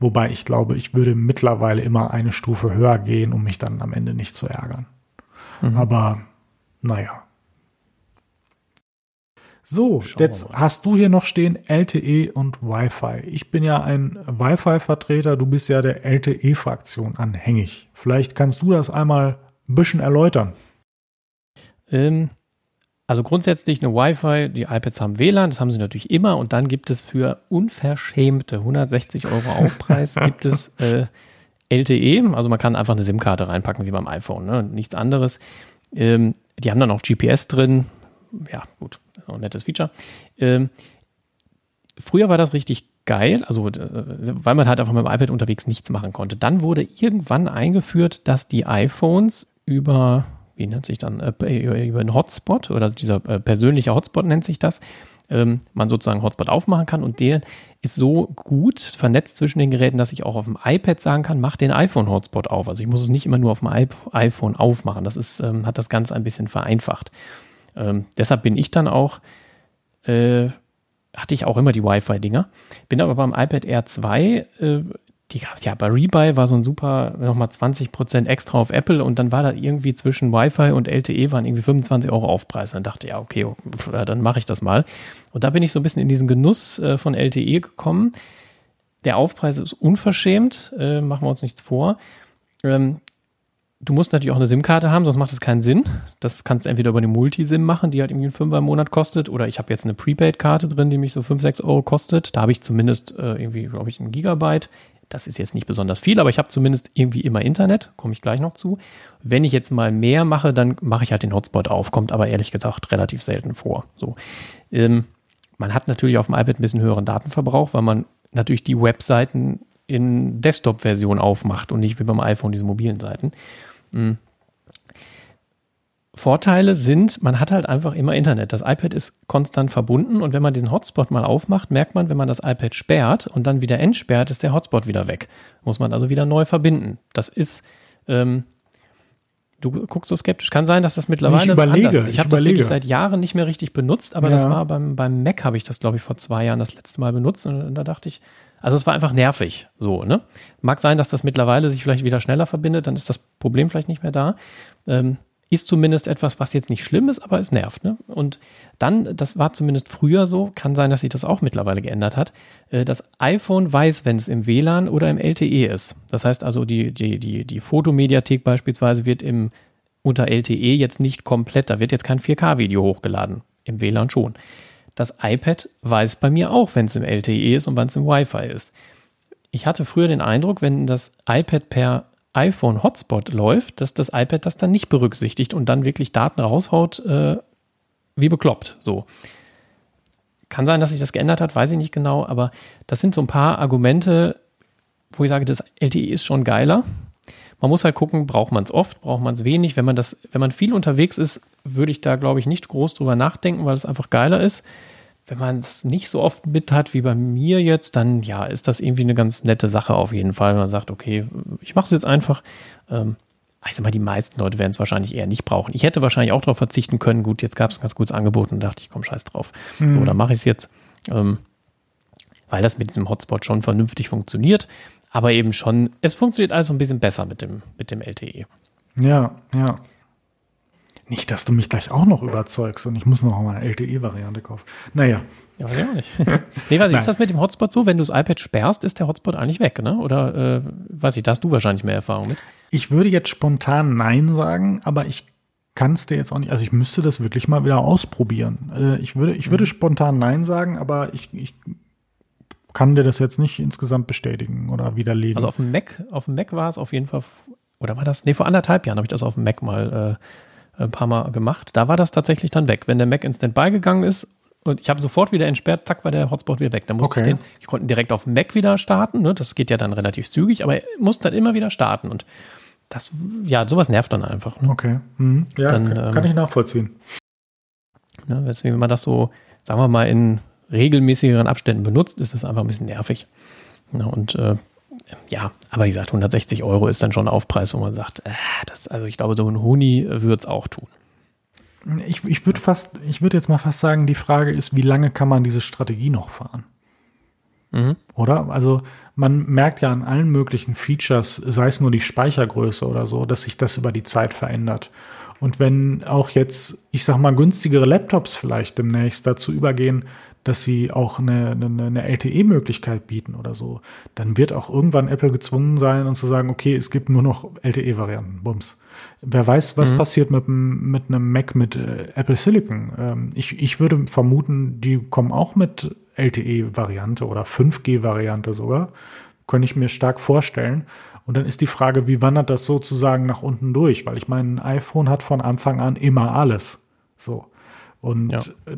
Wobei ich glaube, ich würde mittlerweile immer eine Stufe höher gehen, um mich dann am Ende nicht zu ärgern. Mhm. Aber naja. So, Schauen jetzt hast du hier noch stehen LTE und Wi-Fi. Ich bin ja ein Wi-Fi-Vertreter, du bist ja der LTE-Fraktion anhängig. Vielleicht kannst du das einmal ein bisschen erläutern. Ähm, also grundsätzlich eine Wi-Fi, die iPads haben WLAN, das haben sie natürlich immer und dann gibt es für unverschämte 160 Euro Aufpreis gibt es äh, LTE, also man kann einfach eine SIM-Karte reinpacken wie beim iPhone, ne? nichts anderes. Ähm, die haben dann auch GPS drin, ja gut, ein nettes Feature. Ähm, früher war das richtig geil, also äh, weil man halt einfach mit dem iPad unterwegs nichts machen konnte. Dann wurde irgendwann eingeführt, dass die iPhones über wie nennt sich dann, äh, über einen Hotspot oder dieser äh, persönliche Hotspot nennt sich das, ähm, man sozusagen Hotspot aufmachen kann und der ist so gut vernetzt zwischen den Geräten, dass ich auch auf dem iPad sagen kann, mach den iPhone-Hotspot auf. Also ich muss es nicht immer nur auf dem iPhone aufmachen. Das ist, ähm, hat das Ganze ein bisschen vereinfacht. Ähm, deshalb bin ich dann auch, äh, hatte ich auch immer die Wi-Fi-Dinger. Bin aber beim iPad Air 2 äh, die gab ja bei Rebuy war so ein super, nochmal 20% extra auf Apple und dann war da irgendwie zwischen Wi-Fi und LTE waren irgendwie 25 Euro Aufpreis. Dann dachte ich, ja, okay, dann mache ich das mal. Und da bin ich so ein bisschen in diesen Genuss äh, von LTE gekommen. Der Aufpreis ist unverschämt, äh, machen wir uns nichts vor. Ähm, du musst natürlich auch eine SIM-Karte haben, sonst macht es keinen Sinn. Das kannst du entweder über eine Multisim machen, die halt irgendwie einen Fünfer im Monat kostet, oder ich habe jetzt eine Prepaid-Karte drin, die mich so 5, 6 Euro kostet. Da habe ich zumindest äh, irgendwie, glaube ich, ein Gigabyte. Das ist jetzt nicht besonders viel, aber ich habe zumindest irgendwie immer Internet, komme ich gleich noch zu. Wenn ich jetzt mal mehr mache, dann mache ich halt den Hotspot auf, kommt aber ehrlich gesagt relativ selten vor. So. Ähm, man hat natürlich auf dem iPad ein bisschen höheren Datenverbrauch, weil man natürlich die Webseiten in Desktop-Version aufmacht und nicht wie beim iPhone diese mobilen Seiten. Vorteile sind, man hat halt einfach immer Internet. Das iPad ist konstant verbunden und wenn man diesen Hotspot mal aufmacht, merkt man, wenn man das iPad sperrt und dann wieder entsperrt, ist der Hotspot wieder weg. Muss man also wieder neu verbinden. Das ist, ähm, du guckst so skeptisch. Kann sein, dass das mittlerweile ich überlege, anders ist. Ich, ich habe das wirklich seit Jahren nicht mehr richtig benutzt, aber ja. das war beim, beim Mac habe ich das, glaube ich, vor zwei Jahren das letzte Mal benutzt und da dachte ich, also es war einfach nervig, so, ne? Mag sein, dass das mittlerweile sich vielleicht wieder schneller verbindet, dann ist das Problem vielleicht nicht mehr da. Ähm, ist zumindest etwas, was jetzt nicht schlimm ist, aber es nervt. Ne? Und dann, das war zumindest früher so, kann sein, dass sich das auch mittlerweile geändert hat. Äh, das iPhone weiß, wenn es im WLAN oder im LTE ist. Das heißt also, die, die, die, die Fotomediathek beispielsweise wird im, unter LTE jetzt nicht komplett, da wird jetzt kein 4K-Video hochgeladen. Im WLAN schon. Das iPad weiß bei mir auch, wenn es im LTE ist und wann es im Wi-Fi ist. Ich hatte früher den Eindruck, wenn das iPad per iPhone Hotspot läuft, dass das iPad das dann nicht berücksichtigt und dann wirklich Daten raushaut, äh, wie bekloppt. So. Kann sein, dass sich das geändert hat, weiß ich nicht genau, aber das sind so ein paar Argumente, wo ich sage, das LTE ist schon geiler. Man muss halt gucken, braucht man es oft, braucht man es wenig. Wenn man das, wenn man viel unterwegs ist, würde ich da, glaube ich, nicht groß drüber nachdenken, weil es einfach geiler ist wenn man es nicht so oft mit hat wie bei mir jetzt, dann ja, ist das irgendwie eine ganz nette Sache auf jeden Fall. Man sagt, okay, ich mache es jetzt einfach. Ähm, ich sag mal, die meisten Leute werden es wahrscheinlich eher nicht brauchen. Ich hätte wahrscheinlich auch darauf verzichten können. Gut, jetzt gab es ein ganz gutes Angebot und dachte ich, komm, scheiß drauf. Mhm. So, dann mache ich es jetzt. Ähm, weil das mit diesem Hotspot schon vernünftig funktioniert. Aber eben schon, es funktioniert also ein bisschen besser mit dem, mit dem LTE. Ja, ja. Nicht, dass du mich gleich auch noch überzeugst und ich muss noch mal eine LTE-Variante kaufen. Naja. Ja, weiß ich auch nicht. nee, was ist das mit dem Hotspot so? Wenn du das iPad sperrst, ist der Hotspot eigentlich weg, ne? Oder, äh, weiß ich, da hast du wahrscheinlich mehr Erfahrung mit. Ich würde jetzt spontan Nein sagen, aber ich kann es dir jetzt auch nicht, also ich müsste das wirklich mal wieder ausprobieren. Äh, ich würde, ich würde mhm. spontan Nein sagen, aber ich, ich kann dir das jetzt nicht insgesamt bestätigen oder widerlegen. Also auf dem Mac, auf dem Mac war es auf jeden Fall, oder war das, nee, vor anderthalb Jahren habe ich das auf dem Mac mal äh, ein paar Mal gemacht. Da war das tatsächlich dann weg. Wenn der Mac in Standby gegangen ist und ich habe sofort wieder entsperrt, zack, war der Hotspot wieder weg. Dann musste okay. ich den, ich konnte direkt auf Mac wieder starten, ne? das geht ja dann relativ zügig, aber er musste dann immer wieder starten und das, ja, sowas nervt dann einfach. Ne? Okay. Mhm. Ja, dann, kann, ähm, kann ich nachvollziehen. Ne, deswegen, wenn man das so, sagen wir mal, in regelmäßigeren Abständen benutzt, ist das einfach ein bisschen nervig. Ja, und äh, ja, aber wie gesagt, 160 Euro ist dann schon ein Aufpreis, wo man sagt, äh, das, also ich glaube, so ein Huni würde es auch tun. Ich, ich würde fast, ich würde jetzt mal fast sagen, die Frage ist, wie lange kann man diese Strategie noch fahren? Mhm. Oder? Also man merkt ja an allen möglichen Features, sei es nur die Speichergröße oder so, dass sich das über die Zeit verändert. Und wenn auch jetzt, ich sag mal, günstigere Laptops vielleicht demnächst dazu übergehen, dass sie auch eine, eine, eine LTE-Möglichkeit bieten oder so, dann wird auch irgendwann Apple gezwungen sein und zu sagen, okay, es gibt nur noch LTE-Varianten. Bums. Wer weiß, was mhm. passiert mit, mit einem Mac mit äh, Apple Silicon. Ähm, ich, ich würde vermuten, die kommen auch mit LTE-Variante oder 5G-Variante sogar. Könnte ich mir stark vorstellen. Und dann ist die Frage, wie wandert das sozusagen nach unten durch? Weil ich meine, ein iPhone hat von Anfang an immer alles. So. Und ja. Äh,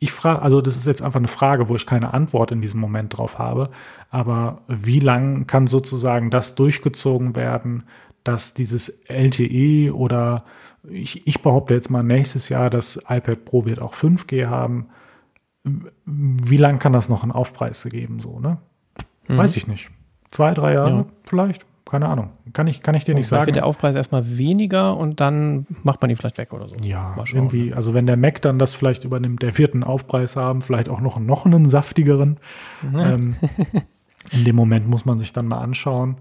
ich frage, also das ist jetzt einfach eine Frage, wo ich keine Antwort in diesem Moment drauf habe. Aber wie lang kann sozusagen das durchgezogen werden, dass dieses LTE oder ich, ich behaupte jetzt mal nächstes Jahr, das iPad Pro wird auch 5G haben. Wie lang kann das noch einen Aufpreis geben, so, ne? Mhm. Weiß ich nicht. Zwei, drei Jahre ja. vielleicht? keine Ahnung. Kann ich, kann ich dir und nicht sagen. wird der Aufpreis erstmal weniger und dann macht man ihn vielleicht weg oder so. Ja, irgendwie. Ne? Also wenn der Mac dann das vielleicht übernimmt, der vierten Aufpreis haben, vielleicht auch noch, noch einen saftigeren. Mhm. Ähm, in dem Moment muss man sich dann mal anschauen.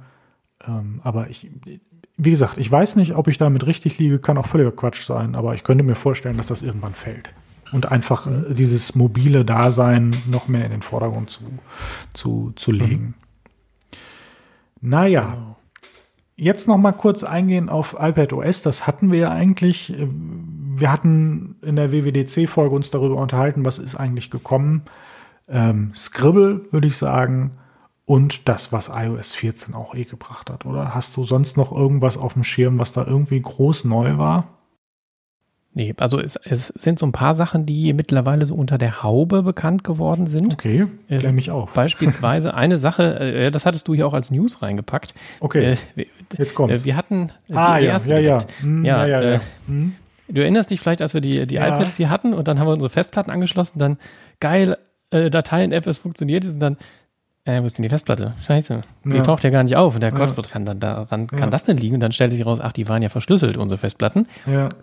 Ähm, aber ich, wie gesagt, ich weiß nicht, ob ich damit richtig liege, kann auch völliger Quatsch sein, aber ich könnte mir vorstellen, dass das irgendwann fällt. Und einfach äh, dieses mobile Dasein noch mehr in den Vordergrund zu, zu, zu legen. Naja, genau. Jetzt noch mal kurz eingehen auf iPad OS. Das hatten wir ja eigentlich. Wir hatten in der WWDC-Folge uns darüber unterhalten, was ist eigentlich gekommen. Ähm, Scribble, würde ich sagen. Und das, was iOS 14 auch eh gebracht hat, oder? Hast du sonst noch irgendwas auf dem Schirm, was da irgendwie groß neu war? Nee, also es, es, sind so ein paar Sachen, die mittlerweile so unter der Haube bekannt geworden sind. Okay, klär mich auf. Beispielsweise eine Sache, äh, das hattest du hier auch als News reingepackt. Okay, äh, jetzt kommt's. Äh, wir hatten äh, ah, die, ja, erste ja, ja. Hm, ja, ja, ja, ja. Hm. Du erinnerst dich vielleicht, als wir die, die iPads hier hatten und dann haben wir unsere Festplatten angeschlossen, dann geil, äh, Dateien-App, es funktioniert, die sind dann äh, wo ist denn die Festplatte? Scheiße. Die ja. taucht ja gar nicht auf. Und der Gott, ja. kann dann daran, kann ja. das denn liegen? Und dann stellte sich raus, ach, die waren ja verschlüsselt, unsere Festplatten.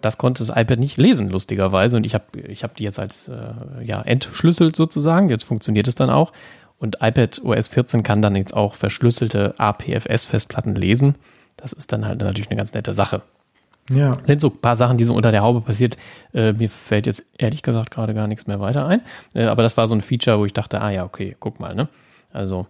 Das konnte das iPad nicht lesen, lustigerweise. Und ich habe ich hab die jetzt halt, äh, ja, entschlüsselt sozusagen. Jetzt funktioniert es dann auch. Und iPad OS 14 kann dann jetzt auch verschlüsselte APFS-Festplatten lesen. Das ist dann halt natürlich eine ganz nette Sache. Ja. Das sind so ein paar Sachen, die so unter der Haube passiert. Äh, mir fällt jetzt ehrlich gesagt gerade gar nichts mehr weiter ein. Äh, aber das war so ein Feature, wo ich dachte, ah ja, okay, guck mal, ne? Also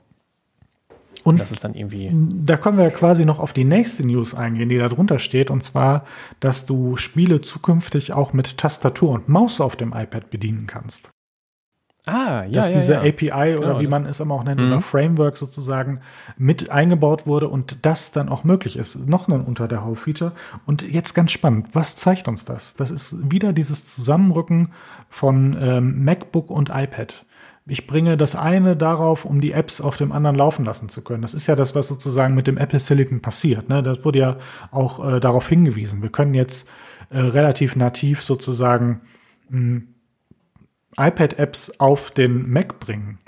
und das ist dann irgendwie. Da können wir quasi noch auf die nächste News eingehen, die da drunter steht, und zwar, dass du Spiele zukünftig auch mit Tastatur und Maus auf dem iPad bedienen kannst. Ah, ja. Dass ja, diese ja. API oder genau, wie man es immer auch nennt, mhm. oder Framework sozusagen mit eingebaut wurde und das dann auch möglich ist. Noch ein unter der Haube-Feature. Und jetzt ganz spannend, was zeigt uns das? Das ist wieder dieses Zusammenrücken von ähm, MacBook und iPad ich bringe das eine darauf, um die Apps auf dem anderen laufen lassen zu können. Das ist ja das, was sozusagen mit dem Apple Silicon passiert. Ne? Das wurde ja auch äh, darauf hingewiesen. Wir können jetzt äh, relativ nativ sozusagen hm, iPad-Apps auf den Mac bringen.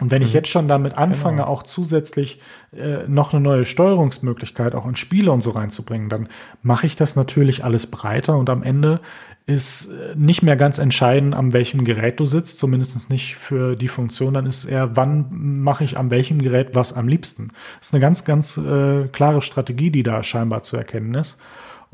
Und wenn mhm. ich jetzt schon damit anfange, genau. auch zusätzlich äh, noch eine neue Steuerungsmöglichkeit auch in Spiele und so reinzubringen, dann mache ich das natürlich alles breiter und am Ende ist äh, nicht mehr ganz entscheidend, an welchem Gerät du sitzt, zumindest nicht für die Funktion. Dann ist eher, wann mache ich an welchem Gerät was am liebsten. Das ist eine ganz, ganz äh, klare Strategie, die da scheinbar zu erkennen ist.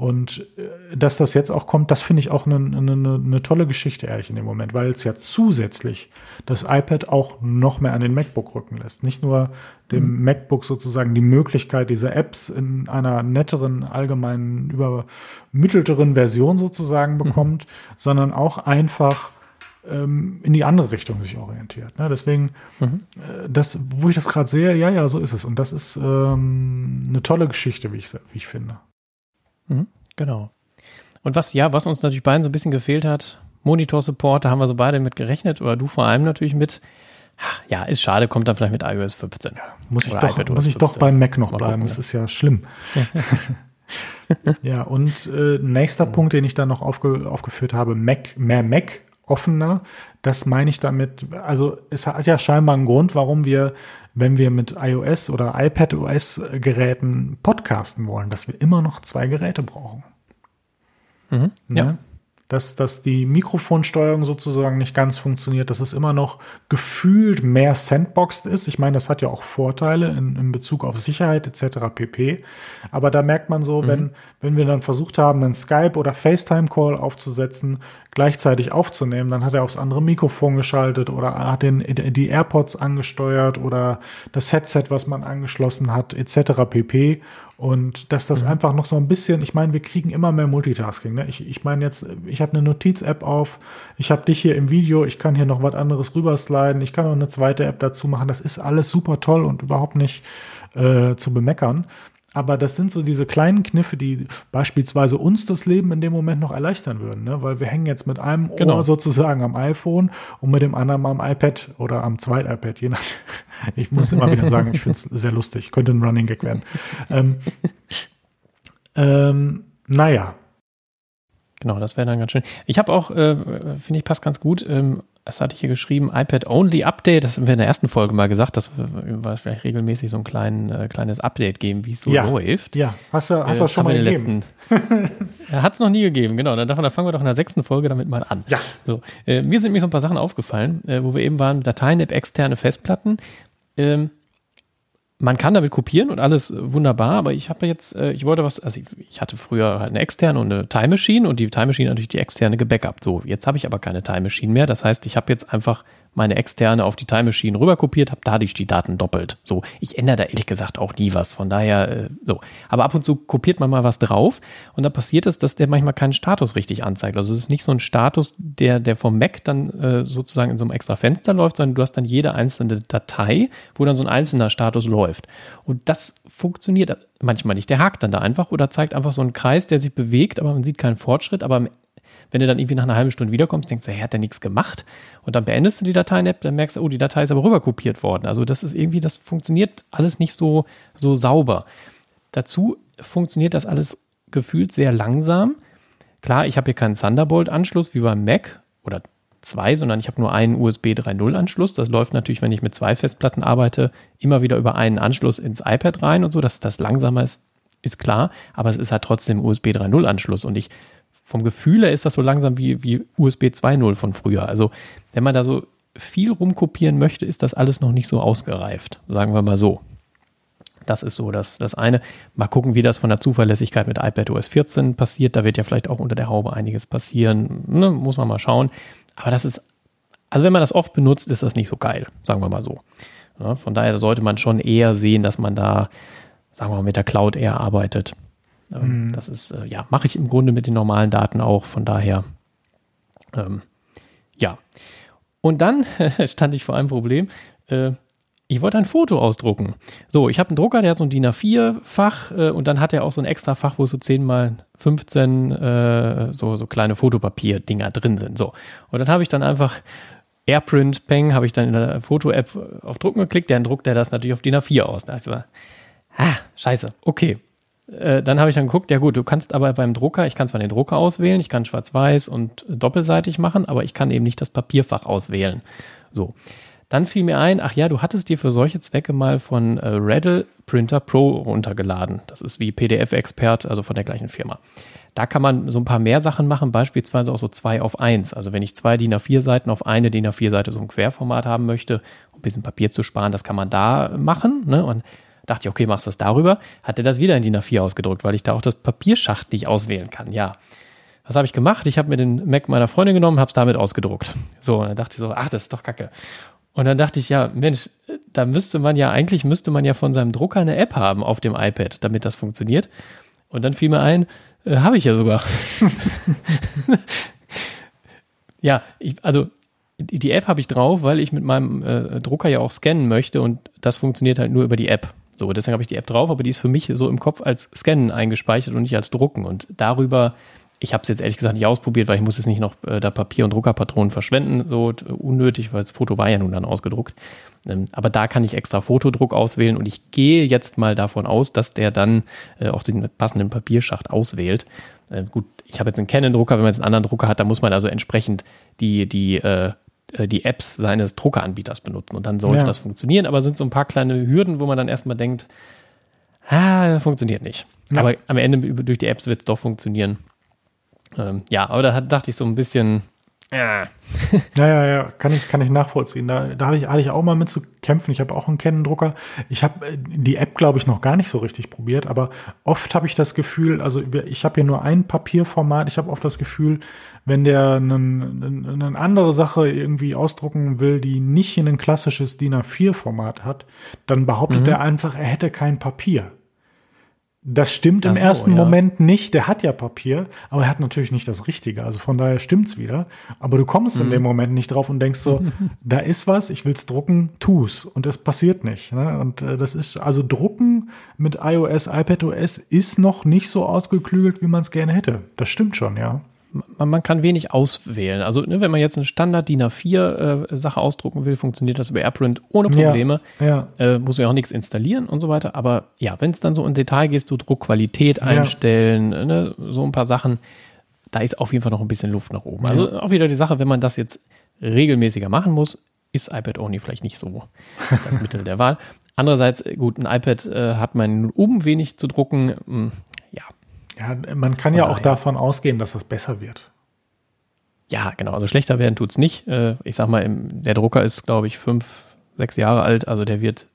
Und äh, dass das jetzt auch kommt, das finde ich auch eine, eine, eine tolle Geschichte, ehrlich in dem Moment, weil es ja zusätzlich das iPad auch noch mehr an den MacBook rücken lässt. Nicht nur dem mhm. MacBook sozusagen die Möglichkeit, diese Apps in einer netteren, allgemeinen, übermittelteren Version sozusagen mhm. bekommt, mhm. sondern auch einfach ähm, in die andere Richtung sich orientiert. Ne? Deswegen, mhm. äh, das, wo ich das gerade sehe, ja, ja, so ist es. Und das ist ähm, eine tolle Geschichte, wie ich, wie ich finde. Mhm, genau. Und was, ja, was uns natürlich beiden so ein bisschen gefehlt hat, Monitor-Support, da haben wir so beide mit gerechnet, oder du vor allem natürlich mit. Ja, ist schade, kommt dann vielleicht mit iOS 15. Ja, muss ich, doch, muss ich doch beim Mac noch Mal bleiben, gucken, das ist ja schlimm. ja, und äh, nächster mhm. Punkt, den ich dann noch aufge, aufgeführt habe, Mac, mehr Mac offener. Das meine ich damit, also es hat ja scheinbar einen Grund, warum wir, wenn wir mit iOS oder iPadOS Geräten podcasten wollen, dass wir immer noch zwei Geräte brauchen. Mhm, ne? ja dass, dass die Mikrofonsteuerung sozusagen nicht ganz funktioniert, dass es immer noch gefühlt mehr sandboxed ist. Ich meine, das hat ja auch Vorteile in, in Bezug auf Sicherheit etc. pp. Aber da merkt man so, mhm. wenn, wenn wir dann versucht haben, einen Skype oder FaceTime-Call aufzusetzen, gleichzeitig aufzunehmen, dann hat er aufs andere Mikrofon geschaltet oder hat den, die AirPods angesteuert oder das Headset, was man angeschlossen hat, etc. pp. Und dass das mhm. einfach noch so ein bisschen, ich meine, wir kriegen immer mehr Multitasking. Ne? Ich, ich meine jetzt, ich habe eine Notiz-App auf, ich habe dich hier im Video, ich kann hier noch was anderes rübersliden, ich kann noch eine zweite App dazu machen. Das ist alles super toll und überhaupt nicht äh, zu bemeckern. Aber das sind so diese kleinen Kniffe, die beispielsweise uns das Leben in dem Moment noch erleichtern würden, ne? weil wir hängen jetzt mit einem genau. Ohr sozusagen am iPhone und mit dem anderen am iPad oder am Zweit-iPad, je nach. Ich muss immer wieder sagen, ich finde es sehr lustig, könnte ein Running Gag werden. ähm, ähm, naja, Genau, das wäre dann ganz schön. Ich habe auch, äh, finde ich, passt ganz gut. Ähm, das hatte ich hier geschrieben, iPad Only Update. Das haben wir in der ersten Folge mal gesagt, dass wir vielleicht regelmäßig so ein klein, äh, kleines Update geben, wie es so ja. läuft. Ja, hast du, hast äh, schon mal gegeben. Hat es noch nie gegeben, genau. Dann, davon, dann fangen wir doch in der sechsten Folge damit mal an. Ja. So, äh, mir sind mir so ein paar Sachen aufgefallen, äh, wo wir eben waren, Dateien-App, externe Festplatten. Ähm, man kann damit kopieren und alles wunderbar, aber ich habe jetzt, äh, ich wollte was, also ich, ich, hatte früher halt eine externe und eine Time Machine und die Time Machine natürlich die externe gebackupt. So, jetzt habe ich aber keine Time Machine mehr. Das heißt, ich habe jetzt einfach meine externe auf die Time Machine rüberkopiert, habe dadurch die Daten doppelt. So, ich ändere da ehrlich gesagt auch nie was. Von daher, äh, so. Aber ab und zu kopiert man mal was drauf und dann passiert es, dass der manchmal keinen Status richtig anzeigt. Also es ist nicht so ein Status, der, der vom Mac dann äh, sozusagen in so einem extra Fenster läuft, sondern du hast dann jede einzelne Datei, wo dann so ein einzelner Status läuft. Und das funktioniert manchmal nicht. Der hakt dann da einfach oder zeigt einfach so einen Kreis, der sich bewegt, aber man sieht keinen Fortschritt. Aber wenn du dann irgendwie nach einer halben Stunde wiederkommst, denkst du, hey, hat der nichts gemacht? Und dann beendest du die Dateien-App, dann merkst du, oh, die Datei ist aber rüberkopiert worden. Also das ist irgendwie, das funktioniert alles nicht so, so sauber. Dazu funktioniert das alles gefühlt sehr langsam. Klar, ich habe hier keinen Thunderbolt-Anschluss wie beim Mac oder zwei, sondern ich habe nur einen USB 3.0-Anschluss. Das läuft natürlich, wenn ich mit zwei Festplatten arbeite, immer wieder über einen Anschluss ins iPad rein und so, dass das langsamer ist, ist klar. Aber es ist halt trotzdem USB 3.0-Anschluss und ich vom Gefühl her ist das so langsam wie, wie USB 2.0 von früher. Also wenn man da so viel rumkopieren möchte, ist das alles noch nicht so ausgereift, sagen wir mal so. Das ist so das, das eine. Mal gucken, wie das von der Zuverlässigkeit mit iPadOS 14 passiert. Da wird ja vielleicht auch unter der Haube einiges passieren. Ne, muss man mal schauen. Aber das ist, also wenn man das oft benutzt, ist das nicht so geil, sagen wir mal so. Ja, von daher sollte man schon eher sehen, dass man da, sagen wir mal, mit der Cloud eher arbeitet. Ähm, mhm. Das ist, äh, ja, mache ich im Grunde mit den normalen Daten auch. Von daher, ähm, ja. Und dann stand ich vor einem Problem. Äh, ich wollte ein Foto ausdrucken. So, ich habe einen Drucker, der hat so ein DIN A4-Fach äh, und dann hat er auch so ein extra Fach, wo so 10 mal 15 äh, so, so kleine Fotopapier-Dinger drin sind. So. Und dann habe ich dann einfach Airprint, Peng, habe ich dann in der Foto-App auf Drucken geklickt, dann druckt er das natürlich auf DIN A4 aus. Da ich so, ah, scheiße, okay, äh, dann habe ich dann geguckt, ja gut, du kannst aber beim Drucker, ich kann zwar den Drucker auswählen, ich kann schwarz-weiß und doppelseitig machen, aber ich kann eben nicht das Papierfach auswählen. So. Dann fiel mir ein, ach ja, du hattest dir für solche Zwecke mal von äh, Redel Printer Pro runtergeladen. Das ist wie PDF-Expert, also von der gleichen Firma. Da kann man so ein paar mehr Sachen machen, beispielsweise auch so zwei auf eins. Also wenn ich zwei DIN A4 Seiten auf eine DIN A4 Seite so ein Querformat haben möchte, um ein bisschen Papier zu sparen, das kann man da machen. Ne? Und Dachte ich, okay, machst du das darüber? Hat er das wieder in DIN A4 ausgedruckt, weil ich da auch das Papierschacht nicht auswählen kann. Ja. Was habe ich gemacht? Ich habe mir den Mac meiner Freundin genommen, habe es damit ausgedruckt. So, und dann dachte ich so, ach, das ist doch kacke. Und dann dachte ich, ja, Mensch, da müsste man ja, eigentlich müsste man ja von seinem Drucker eine App haben auf dem iPad, damit das funktioniert. Und dann fiel mir ein, äh, habe ich ja sogar. ja, ich, also die App habe ich drauf, weil ich mit meinem äh, Drucker ja auch scannen möchte und das funktioniert halt nur über die App. So, deswegen habe ich die App drauf, aber die ist für mich so im Kopf als Scannen eingespeichert und nicht als Drucken. Und darüber ich habe es jetzt ehrlich gesagt nicht ausprobiert, weil ich muss jetzt nicht noch äh, da Papier und Druckerpatronen verschwenden, so unnötig, weil das Foto war ja nun dann ausgedruckt. Ähm, aber da kann ich extra Fotodruck auswählen und ich gehe jetzt mal davon aus, dass der dann äh, auch den passenden Papierschacht auswählt. Äh, gut, ich habe jetzt einen Canon-Drucker, wenn man jetzt einen anderen Drucker hat, dann muss man also entsprechend die, die, äh die Apps seines Druckeranbieters benutzen und dann sollte ja. das funktionieren. Aber sind so ein paar kleine Hürden, wo man dann erstmal denkt, ah, funktioniert nicht. Ja. Aber am Ende durch die Apps wird es doch funktionieren. Ähm, ja, aber da dachte ich so ein bisschen, ja. ja, ja, ja, kann ich, kann ich nachvollziehen. Da, da hatte, ich, hatte ich auch mal mit zu kämpfen. Ich habe auch einen Canon-Drucker. Ich habe äh, die App, glaube ich, noch gar nicht so richtig probiert, aber oft habe ich das Gefühl, also ich habe hier nur ein Papierformat. Ich habe oft das Gefühl, wenn der eine, eine andere Sache irgendwie ausdrucken will, die nicht in ein klassisches DIN A4-Format hat, dann behauptet mhm. er einfach, er hätte kein Papier. Das stimmt im so, ersten ja. Moment nicht. Der hat ja Papier, aber er hat natürlich nicht das Richtige. Also von daher stimmt's wieder. Aber du kommst mhm. in dem Moment nicht drauf und denkst so, da ist was, ich will's drucken, tu's. Und es passiert nicht. Ne? Und äh, das ist, also drucken mit iOS, iPadOS ist noch nicht so ausgeklügelt, wie man es gerne hätte. Das stimmt schon, ja man, man kann wenig auswählen. Also ne, wenn man jetzt eine Standard DIN A4 äh, Sache ausdrucken will, funktioniert das über AirPrint ohne Probleme. Ja, ja. Äh, muss man ja auch nichts installieren und so weiter. Aber ja, wenn es dann so in Detail geht, du Druckqualität einstellen, ja. ne, so ein paar Sachen, da ist auf jeden Fall noch ein bisschen Luft nach oben. Also auch wieder die Sache, wenn man das jetzt regelmäßiger machen muss, ist iPad Only vielleicht nicht so das Mittel der Wahl. Andererseits, gut, ein iPad äh, hat man oben wenig zu drucken. Ja, man kann ja auch davon ausgehen, dass das besser wird. Ja, genau. Also schlechter werden tut es nicht. Äh, ich sag mal, der Drucker ist, glaube ich, fünf, sechs Jahre alt. Also der wird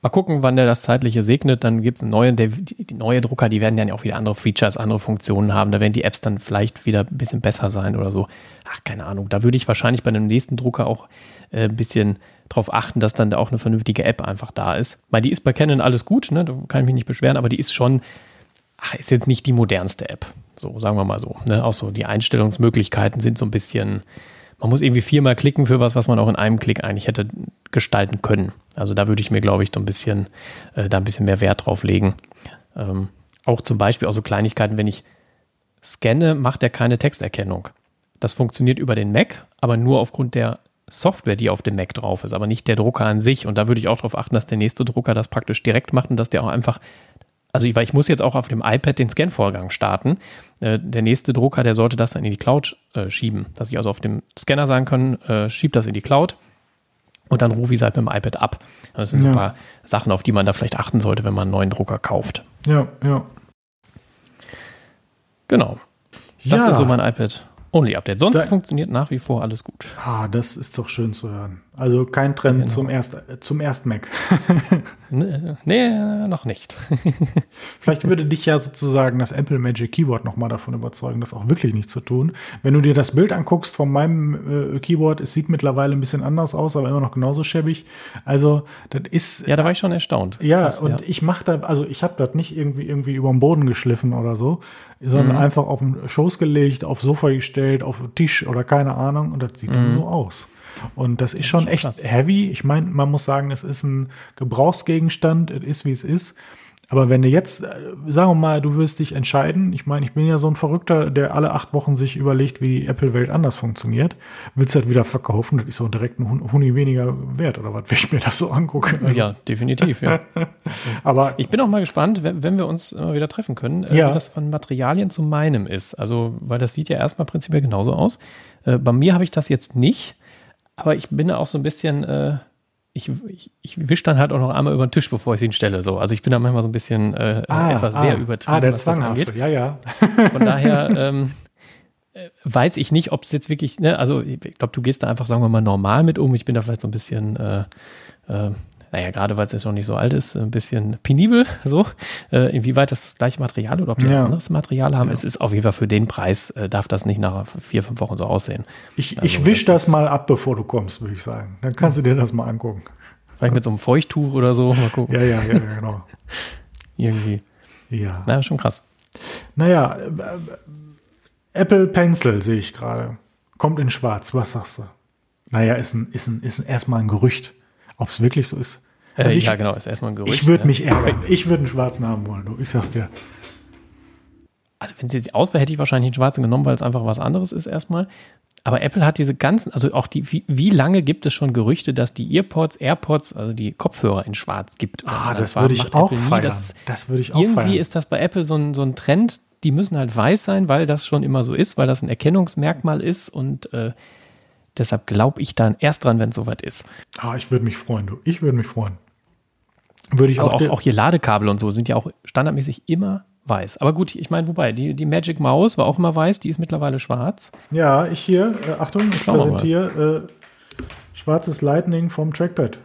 mal gucken, wann der das zeitliche segnet. Dann gibt es einen neuen. Der, die, neue Drucker, die werden dann ja auch wieder andere Features, andere Funktionen haben. Da werden die Apps dann vielleicht wieder ein bisschen besser sein oder so. Ach, keine Ahnung. Da würde ich wahrscheinlich bei einem nächsten Drucker auch äh, ein bisschen drauf achten, dass dann auch eine vernünftige App einfach da ist. Weil die ist bei Canon alles gut, ne? da kann ich mich nicht beschweren, aber die ist schon ach, ist jetzt nicht die modernste App. So, sagen wir mal so. Ne? Auch so die Einstellungsmöglichkeiten sind so ein bisschen, man muss irgendwie viermal klicken für was, was man auch in einem Klick eigentlich hätte gestalten können. Also da würde ich mir, glaube ich, so ein bisschen, äh, da ein bisschen mehr Wert drauf legen. Ähm, auch zum Beispiel auch so Kleinigkeiten, wenn ich scanne, macht er keine Texterkennung. Das funktioniert über den Mac, aber nur aufgrund der Software, die auf dem Mac drauf ist, aber nicht der Drucker an sich. Und da würde ich auch darauf achten, dass der nächste Drucker das praktisch direkt macht und dass der auch einfach also ich, weil ich muss jetzt auch auf dem iPad den Scan-Vorgang starten. Äh, der nächste Drucker, der sollte das dann in die Cloud äh, schieben. Dass ich also auf dem Scanner sagen kann, äh, schieb das in die Cloud und dann rufe ich es halt mit dem iPad ab. Das sind ja. so ein paar Sachen, auf die man da vielleicht achten sollte, wenn man einen neuen Drucker kauft. Ja, ja. Genau. Das ja. ist so mein iPad. Only Update. Sonst da, funktioniert nach wie vor alles gut. Ah, das ist doch schön zu hören. Also kein Trend genau. zum, erst, zum ersten Mac. nee, nee, noch nicht. Vielleicht würde dich ja sozusagen das Apple Magic Keyboard nochmal davon überzeugen, das auch wirklich nicht zu tun. Wenn du dir das Bild anguckst von meinem äh, Keyboard, es sieht mittlerweile ein bisschen anders aus, aber immer noch genauso schäbig. Also, das ist. Ja, da war ich schon erstaunt. Ja, Krass, und ja. ich mache da, also ich habe das nicht irgendwie, irgendwie über den Boden geschliffen oder so, sondern mhm. einfach auf den Schoß gelegt, aufs Sofa gestellt, auf den Tisch oder keine Ahnung und das sieht mhm. dann so aus. Und das ist schon echt krass. heavy. Ich meine, man muss sagen, es ist ein Gebrauchsgegenstand, es ist wie es ist. Aber wenn du jetzt, äh, sagen wir mal, du wirst dich entscheiden, ich meine, ich bin ja so ein Verrückter, der alle acht Wochen sich überlegt, wie die Apple-Welt anders funktioniert, willst du das wieder verkaufen, das ist so direkt ein Huni weniger wert, oder was, wenn ich mir das so angucke. Also. Ja, definitiv, ja. Aber ich bin auch mal gespannt, wenn, wenn wir uns immer wieder treffen können, äh, ja. wie das von Materialien zu meinem ist. Also, weil das sieht ja erstmal prinzipiell genauso aus. Äh, bei mir habe ich das jetzt nicht. Aber ich bin da auch so ein bisschen, äh, ich, ich, ich wische dann halt auch noch einmal über den Tisch, bevor ich ihn stelle. So. Also ich bin da manchmal so ein bisschen äh, ah, etwas ah, sehr übertrieben. Ah, der Zwanghafte, ja, ja. Von daher ähm, äh, weiß ich nicht, ob es jetzt wirklich, ne, also ich glaube, du gehst da einfach, sagen wir mal, normal mit um. Ich bin da vielleicht so ein bisschen äh, äh, naja, gerade weil es jetzt noch nicht so alt ist, ein bisschen penibel, so, äh, inwieweit das das gleiche Material oder ob die ja. ein anderes Material haben. Ja. Es ist auf jeden Fall für den Preis, äh, darf das nicht nach vier, fünf Wochen so aussehen. Ich, also, ich wisch das, das mal ab, bevor du kommst, würde ich sagen. Dann kannst du dir das mal angucken. Vielleicht mit so einem Feuchttuch oder so, mal gucken. ja, ja, ja, genau. Irgendwie. Ja. Naja, schon krass. Naja, äh, äh, Apple Pencil sehe ich gerade. Kommt in schwarz, was sagst du? Naja, ist, ein, ist, ein, ist ein, erstmal ein Gerücht. Ob es wirklich so ist. Äh, also ich, ja, genau, ist erstmal ein Gerücht. Ich würde ja. mich ärgern. Ich würde einen schwarzen haben wollen, du. Ich sag's dir. also wenn es jetzt aus wäre, hätte ich wahrscheinlich den schwarzen genommen, weil es einfach was anderes ist erstmal. Aber Apple hat diese ganzen, also auch die, wie, wie lange gibt es schon Gerüchte, dass die Earpods, AirPods, also die Kopfhörer in schwarz gibt? Ah, das, das würde ich auch feiern. Das, das würde ich auch irgendwie feiern. Irgendwie ist das bei Apple so ein, so ein Trend, die müssen halt weiß sein, weil das schon immer so ist, weil das ein Erkennungsmerkmal ist und äh, deshalb glaube ich dann erst dran, wenn es soweit ist. Ah, ich würde mich freuen, du. Ich würde mich freuen. Würde ich also auch, auch, auch hier Ladekabel und so sind ja auch standardmäßig immer weiß. Aber gut, ich meine, wobei, die, die Magic Mouse war auch immer weiß, die ist mittlerweile schwarz. Ja, ich hier, äh, Achtung, ich präsentiere äh, schwarzes Lightning vom Trackpad.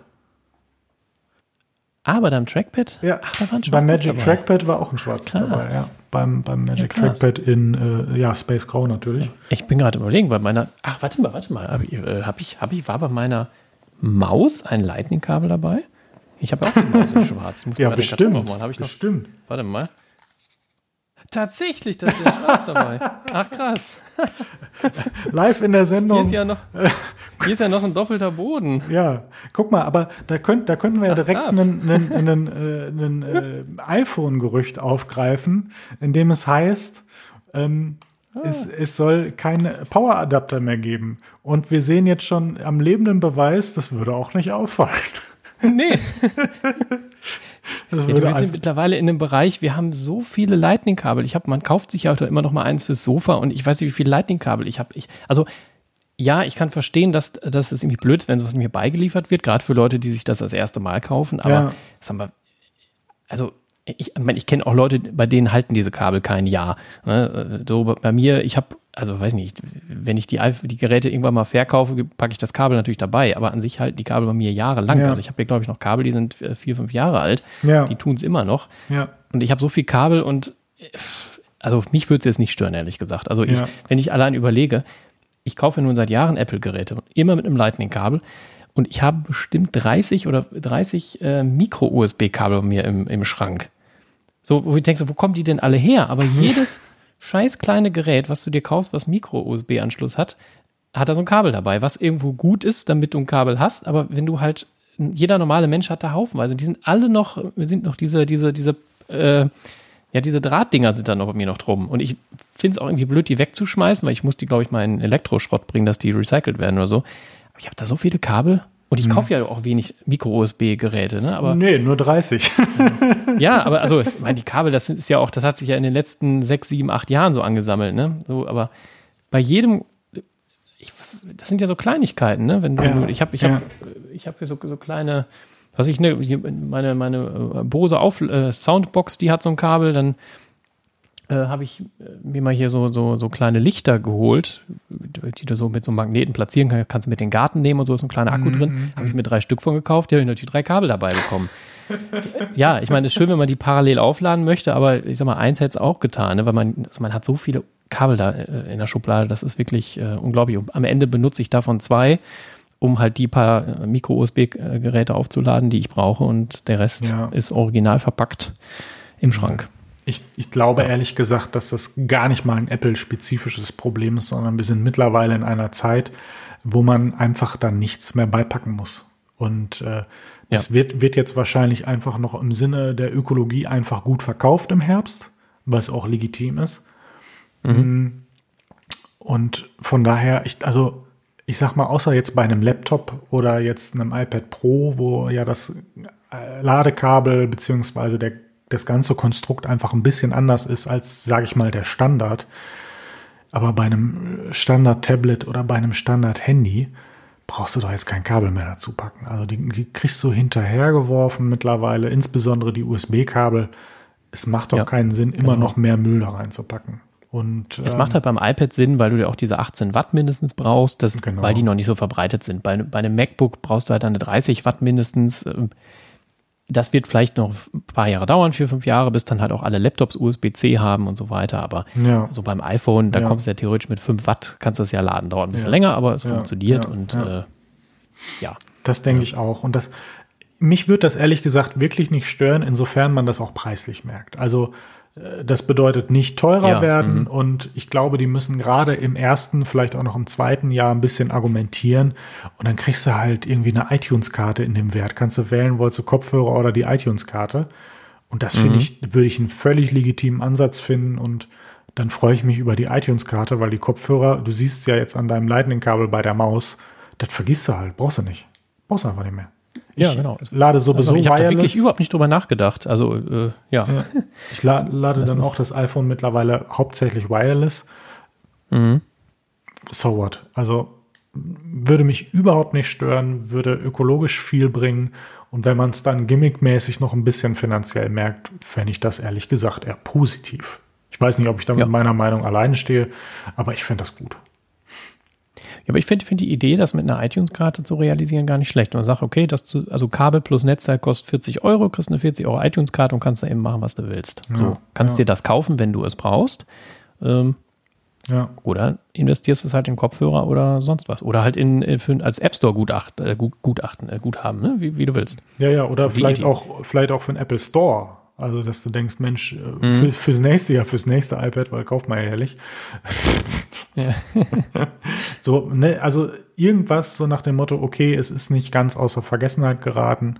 Ah, bei deinem Trackpad? Ja, Ach, da war ein beim Magic dabei. Trackpad war auch ein schwarzes krass. dabei, ja. Beim, beim Magic ja, Trackpad in, äh, ja, Space Grau natürlich. Ich bin gerade überlegen, bei meiner, ach, warte mal, warte mal, habe ich, äh, hab ich, hab ich, war bei meiner Maus ein Lightning-Kabel dabei? Ich habe auch die Maus in schwarz. ja, bestimmt. Bestimmt. Warte mal. Tatsächlich, da ist der Schwarz dabei. Ach krass. Live in der Sendung. Hier ist, ja noch, hier ist ja noch ein doppelter Boden. Ja, guck mal, aber da, könnt, da könnten wir ja direkt ein äh, äh, iPhone-Gerücht aufgreifen, in dem es heißt, ähm, ah. es, es soll keine Power-Adapter mehr geben. Und wir sehen jetzt schon am lebenden Beweis, das würde auch nicht auffallen. Nee. Ja, wir sind mittlerweile in einem Bereich, wir haben so viele Lightning-Kabel. Ich habe, man kauft sich ja immer noch mal eins fürs Sofa und ich weiß nicht, wie viele Lightning-Kabel ich habe. Ich, also ja, ich kann verstehen, dass, dass es irgendwie blöd ist, wenn sowas mir beigeliefert wird, gerade für Leute, die sich das das erste Mal kaufen. Aber ja. sag mal, also ich, ich, mein, ich kenne auch Leute, bei denen halten diese Kabel kein Jahr. Ne? So bei mir, ich habe also weiß nicht, wenn ich die, die Geräte irgendwann mal verkaufe, packe ich das Kabel natürlich dabei, aber an sich halten die Kabel bei mir jahrelang. Ja. Also ich habe hier, glaube ich, noch Kabel, die sind äh, vier, fünf Jahre alt. Ja. Die tun es immer noch. Ja. Und ich habe so viel Kabel und also mich würde es jetzt nicht stören, ehrlich gesagt. Also ich, wenn ich allein überlege, ich kaufe nun seit Jahren Apple-Geräte, immer mit einem Lightning-Kabel. Und ich habe bestimmt 30 oder 30 äh, Micro-USB-Kabel bei mir im, im Schrank. So, wo ich denke, so, wo kommen die denn alle her? Aber jedes scheiß kleine Gerät, was du dir kaufst, was Micro-USB-Anschluss hat, hat da so ein Kabel dabei, was irgendwo gut ist, damit du ein Kabel hast, aber wenn du halt, jeder normale Mensch hat da haufenweise, die sind alle noch, sind noch diese, diese, diese, äh, ja, diese Drahtdinger sind da noch bei mir noch drum. Und ich finde es auch irgendwie blöd, die wegzuschmeißen, weil ich muss die, glaube ich, mal in Elektroschrott bringen, dass die recycelt werden oder so. Aber ich habe da so viele Kabel und ich hm. kaufe ja auch wenig Micro-USB-Geräte, ne? Aber, nee, nur 30. ja, aber also, ich meine, die Kabel, das ist ja auch, das hat sich ja in den letzten sechs, sieben, acht Jahren so angesammelt, ne? So, aber bei jedem, ich, das sind ja so Kleinigkeiten, ne? Wenn du, ja, ich habe, ich ja. ich habe hier so, so kleine, was ich, ne, meine, meine äh, Bose auf, äh, Soundbox, die hat so ein Kabel, dann äh, habe ich äh, mir mal hier so, so, so kleine Lichter geholt, die du so mit so einem Magneten platzieren kannst. Kannst du mit den Garten nehmen und so ist ein kleiner Akku mhm. drin. Habe ich mir drei Stück von gekauft. Die habe ich natürlich drei Kabel dabei bekommen. ja, ich meine, es ist schön, wenn man die parallel aufladen möchte, aber ich sag mal, eins hätte es auch getan, ne? weil man, also man hat so viele Kabel da äh, in der Schublade, das ist wirklich äh, unglaublich. Und am Ende benutze ich davon zwei, um halt die paar äh, Micro-USB-Geräte aufzuladen, die ich brauche und der Rest ja. ist original verpackt im Schrank. Ich, ich glaube ja. ehrlich gesagt, dass das gar nicht mal ein Apple-spezifisches Problem ist, sondern wir sind mittlerweile in einer Zeit, wo man einfach dann nichts mehr beipacken muss. Und äh, das ja. wird, wird jetzt wahrscheinlich einfach noch im Sinne der Ökologie einfach gut verkauft im Herbst, was auch legitim ist. Mhm. Mm. Und von daher, ich, also ich sag mal, außer jetzt bei einem Laptop oder jetzt einem iPad Pro, wo ja das äh, Ladekabel beziehungsweise der das ganze Konstrukt einfach ein bisschen anders ist als, sage ich mal, der Standard. Aber bei einem Standard-Tablet oder bei einem Standard-Handy brauchst du doch jetzt kein Kabel mehr dazu packen. Also die, die kriegst du hinterhergeworfen mittlerweile, insbesondere die USB-Kabel. Es macht doch ja, keinen Sinn, immer genau. noch mehr Müll da reinzupacken. Und, es ähm, macht halt beim iPad Sinn, weil du ja auch diese 18 Watt mindestens brauchst, das, genau. weil die noch nicht so verbreitet sind. Bei, bei einem MacBook brauchst du halt eine 30 Watt mindestens. Ähm, das wird vielleicht noch ein paar Jahre dauern, vier, fünf Jahre, bis dann halt auch alle Laptops USB-C haben und so weiter. Aber ja. so beim iPhone, da ja. kommst du ja theoretisch mit 5 Watt, kannst du das ja laden. Dauert ein bisschen ja. länger, aber es funktioniert und äh, ja. Das denke ich auch. Und das, mich würde das ehrlich gesagt wirklich nicht stören, insofern man das auch preislich merkt. Also das bedeutet nicht teurer ja, werden mhm. und ich glaube, die müssen gerade im ersten, vielleicht auch noch im zweiten Jahr ein bisschen argumentieren und dann kriegst du halt irgendwie eine iTunes-Karte in dem Wert. Kannst du wählen, wolltest du Kopfhörer oder die iTunes-Karte. Und das finde mhm. ich, würde ich einen völlig legitimen Ansatz finden und dann freue ich mich über die iTunes-Karte, weil die Kopfhörer, du siehst es ja jetzt an deinem Lightning-Kabel bei der Maus, das vergisst du halt, brauchst du nicht. Brauchst du einfach nicht mehr. Ich ja, genau. lade sowieso ich habe wirklich überhaupt nicht drüber nachgedacht. Also, äh, ja. ja. Ich la lade das dann auch das iPhone mittlerweile hauptsächlich wireless. Mhm. So what? Also, würde mich überhaupt nicht stören, würde ökologisch viel bringen. Und wenn man es dann gimmickmäßig noch ein bisschen finanziell merkt, fände ich das ehrlich gesagt eher positiv. Ich weiß nicht, ob ich da mit ja. meiner Meinung alleine stehe, aber ich finde das gut. Ja, aber ich finde find die Idee, das mit einer iTunes-Karte zu realisieren, gar nicht schlecht. Man sagt, okay, das zu, also Kabel plus Netzteil kostet 40 Euro, kriegst eine 40 Euro iTunes-Karte und kannst da eben machen, was du willst. Ja, so, kannst ja. dir das kaufen, wenn du es brauchst. Ähm, ja. Oder investierst es halt in Kopfhörer oder sonst was. Oder halt in, in für, als App Store Gutacht, äh, Gutachten, äh, Guthaben, ne? wie, wie du willst. Ja, ja, oder vielleicht auch, vielleicht auch für den Apple Store. Also, dass du denkst, Mensch, äh, mhm. für, fürs nächste Jahr, fürs nächste iPad, weil kauft man ja jährlich. Ja. so, ne, also irgendwas so nach dem Motto, okay, es ist nicht ganz außer Vergessenheit geraten.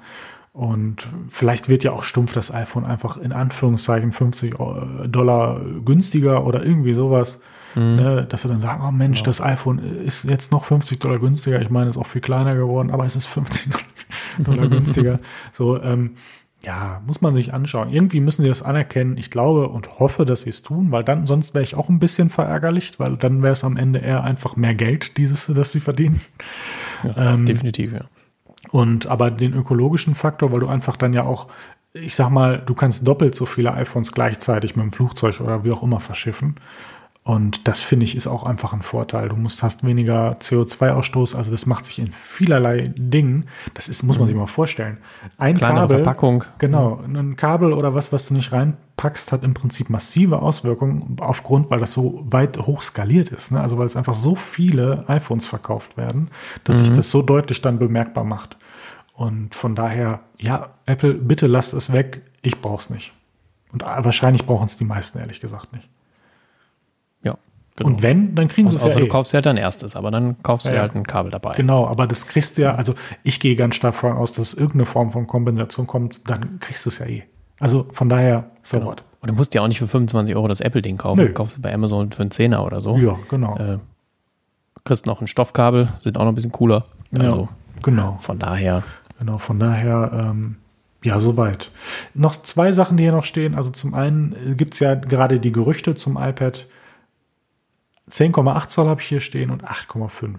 Und vielleicht wird ja auch stumpf das iPhone einfach in Anführungszeichen 50 Dollar günstiger oder irgendwie sowas. Mhm. Ne, dass sie dann sagen, oh Mensch, ja. das iPhone ist jetzt noch 50 Dollar günstiger. Ich meine, es ist auch viel kleiner geworden, aber es ist 50 Dollar günstiger. so, ähm, ja, muss man sich anschauen. Irgendwie müssen sie das anerkennen. Ich glaube und hoffe, dass sie es tun, weil dann, sonst wäre ich auch ein bisschen verärgerlich, weil dann wäre es am Ende eher einfach mehr Geld, dieses, das sie verdienen. Ja, ähm, definitiv, ja. Und aber den ökologischen Faktor, weil du einfach dann ja auch, ich sag mal, du kannst doppelt so viele iPhones gleichzeitig mit dem Flugzeug oder wie auch immer verschiffen. Und das finde ich ist auch einfach ein Vorteil. Du musst, hast weniger CO2-Ausstoß, also das macht sich in vielerlei Dingen. Das ist, muss man sich mhm. mal vorstellen. Ein Kleinere Kabel, Verpackung. Genau, ein Kabel oder was, was du nicht reinpackst, hat im Prinzip massive Auswirkungen aufgrund, weil das so weit hoch skaliert ist. Ne? Also weil es einfach so viele iPhones verkauft werden, dass mhm. sich das so deutlich dann bemerkbar macht. Und von daher, ja, Apple, bitte lasst es weg. Ich brauch's nicht. Und wahrscheinlich brauchen es die meisten, ehrlich gesagt, nicht. Genau. Und wenn, dann kriegen sie es ja. Also du kaufst ja dein erstes, aber dann kaufst du ja, halt ein Kabel dabei. Genau, aber das kriegst du ja, also ich gehe ganz stark davon aus, dass irgendeine Form von Kompensation kommt, dann kriegst du es ja eh. Also von daher, so genau. what. Und du musst ja auch nicht für 25 Euro das Apple-Ding kaufen. Nö. kaufst du bei Amazon für einen Zehner oder so. Ja, genau. Äh, kriegst noch ein Stoffkabel, sind auch noch ein bisschen cooler. Also, ja, genau. Von daher. Genau, von daher, ähm, ja, soweit. Noch zwei Sachen, die hier noch stehen. Also zum einen gibt es ja gerade die Gerüchte zum iPad 10,8 Zoll habe ich hier stehen und 8,5.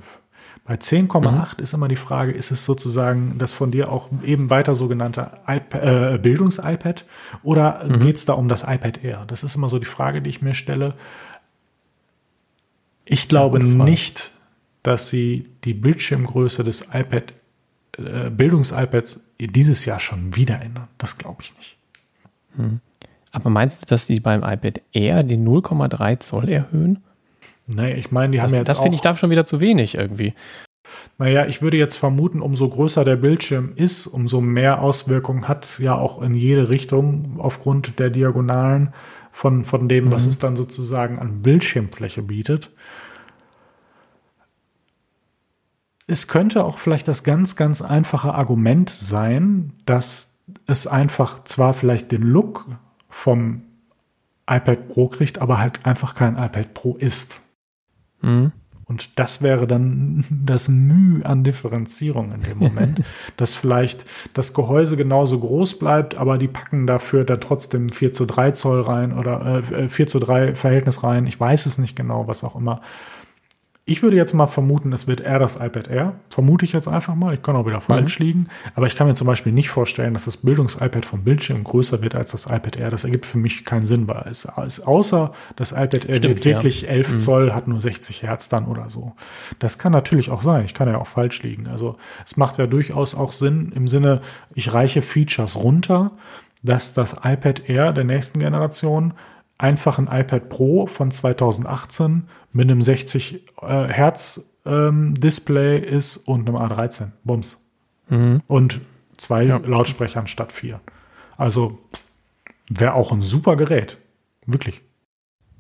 Bei 10,8 mhm. ist immer die Frage, ist es sozusagen das von dir auch eben weiter sogenannte äh, Bildungs-iPad oder mhm. geht es da um das iPad Air? Das ist immer so die Frage, die ich mir stelle. Ich glaube nicht, dass sie die Bildschirmgröße des iPad, äh, Bildungs-iPads dieses Jahr schon wieder ändern. Das glaube ich nicht. Mhm. Aber meinst du, dass sie beim iPad Air den 0,3 Zoll erhöhen? Naja, ich meine, die das, haben jetzt. Das finde ich da schon wieder zu wenig irgendwie. Naja, ich würde jetzt vermuten, umso größer der Bildschirm ist, umso mehr Auswirkungen hat es ja auch in jede Richtung aufgrund der Diagonalen von, von dem, mhm. was es dann sozusagen an Bildschirmfläche bietet. Es könnte auch vielleicht das ganz, ganz einfache Argument sein, dass es einfach zwar vielleicht den Look vom iPad Pro kriegt, aber halt einfach kein iPad Pro ist. Mhm. Und das wäre dann das Mühe an Differenzierung in dem Moment, dass vielleicht das Gehäuse genauso groß bleibt, aber die packen dafür dann trotzdem 4 zu 3 Zoll rein oder äh, 4 zu 3 Verhältnis rein. Ich weiß es nicht genau, was auch immer. Ich würde jetzt mal vermuten, es wird eher das iPad Air. Vermute ich jetzt einfach mal. Ich kann auch wieder falsch mhm. liegen. Aber ich kann mir zum Beispiel nicht vorstellen, dass das Bildungs-iPad vom Bildschirm größer wird als das iPad Air. Das ergibt für mich keinen Sinn, weil es, es außer das iPad Air Stimmt, wird wirklich ja. 11 mhm. Zoll, hat nur 60 Hertz dann oder so. Das kann natürlich auch sein. Ich kann ja auch falsch liegen. Also es macht ja durchaus auch Sinn im Sinne, ich reiche Features runter, dass das iPad Air der nächsten Generation einfach ein iPad Pro von 2018 mit einem 60 äh, Hertz ähm, Display ist und einem A13. Bums. Mhm. Und zwei ja. Lautsprechern statt vier. Also wäre auch ein super Gerät. Wirklich.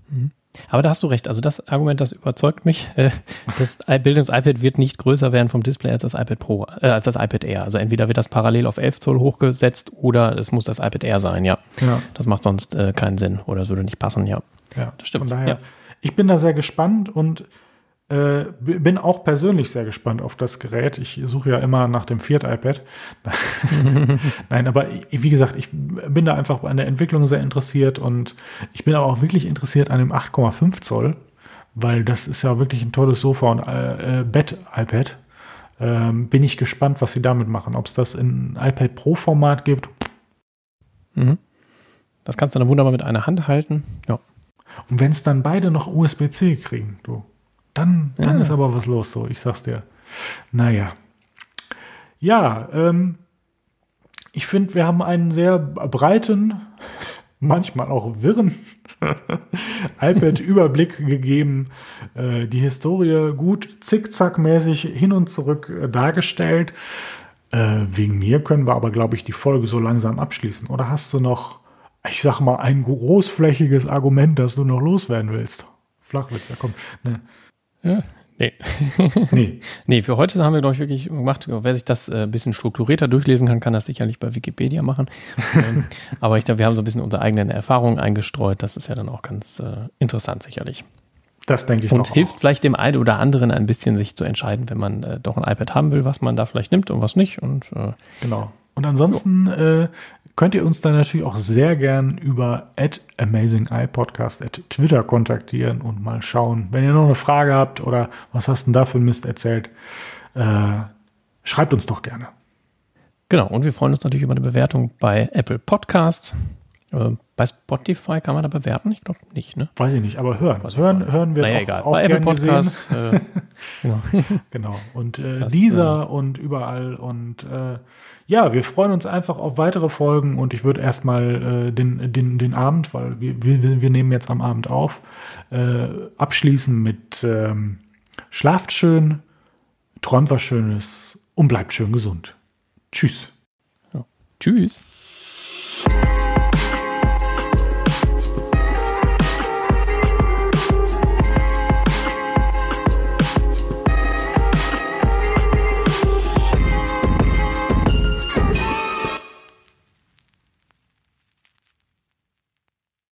Mhm. Aber da hast du recht. Also das Argument, das überzeugt mich. Äh, das Bildungs-iPad wird nicht größer werden vom Display als das iPad Pro, äh, als das iPad Air. Also entweder wird das parallel auf 11 Zoll hochgesetzt oder es muss das iPad Air sein, ja. ja. Das macht sonst äh, keinen Sinn oder es würde nicht passen, ja. Ja, das stimmt. Von daher, ja. ich bin da sehr gespannt und äh, bin auch persönlich sehr gespannt auf das Gerät. Ich suche ja immer nach dem Fiat iPad. Nein, aber wie gesagt, ich bin da einfach an der Entwicklung sehr interessiert und ich bin aber auch wirklich interessiert an dem 8,5 Zoll, weil das ist ja wirklich ein tolles Sofa und äh, äh, Bett-iPad. Ähm, bin ich gespannt, was sie damit machen. Ob es das in iPad Pro-Format gibt. Mhm. Das kannst du dann wunderbar mit einer Hand halten. Ja. Und wenn es dann beide noch USB-C kriegen, du. Dann, dann ja. ist aber was los, so, ich sag's dir. Naja. Ja, ähm, ich finde, wir haben einen sehr breiten, manchmal auch wirren iPad-Überblick gegeben, äh, die Historie gut zickzackmäßig hin und zurück äh, dargestellt. Äh, wegen mir können wir aber, glaube ich, die Folge so langsam abschließen. Oder hast du noch, ich sag mal, ein großflächiges Argument, das du noch loswerden willst? Flachwitz, ja komm. Ne. Ja, nee. nee. nee, für heute haben wir, glaube ich, wirklich gemacht. Wer sich das ein äh, bisschen strukturierter durchlesen kann, kann das sicherlich bei Wikipedia machen. ähm, aber ich glaube, wir haben so ein bisschen unsere eigenen Erfahrungen eingestreut. Das ist ja dann auch ganz äh, interessant, sicherlich. Das denke ich Und hilft auch. vielleicht dem einen oder anderen ein bisschen, sich zu entscheiden, wenn man äh, doch ein iPad haben will, was man da vielleicht nimmt und was nicht. Und, äh, genau. Und ansonsten äh, könnt ihr uns dann natürlich auch sehr gern über at amazingeyepodcast at Twitter kontaktieren und mal schauen. Wenn ihr noch eine Frage habt oder was hast du denn da für Mist erzählt, äh, schreibt uns doch gerne. Genau, und wir freuen uns natürlich über eine Bewertung bei Apple Podcasts. Äh, bei Spotify kann man da bewerten? Ich glaube nicht, ne? Weiß ich nicht, aber hören. hören, hören wir naja, auch, egal. auch bei Apple Podcasts. Äh, genau. genau. Und äh, dieser äh, und überall. Und äh, ja, wir freuen uns einfach auf weitere Folgen und ich würde erstmal äh, den, den, den Abend, weil wir, wir, wir nehmen jetzt am Abend auf, äh, abschließen mit ähm, Schlaft schön, träumt was Schönes und bleibt schön gesund. Tschüss. Ja. Tschüss.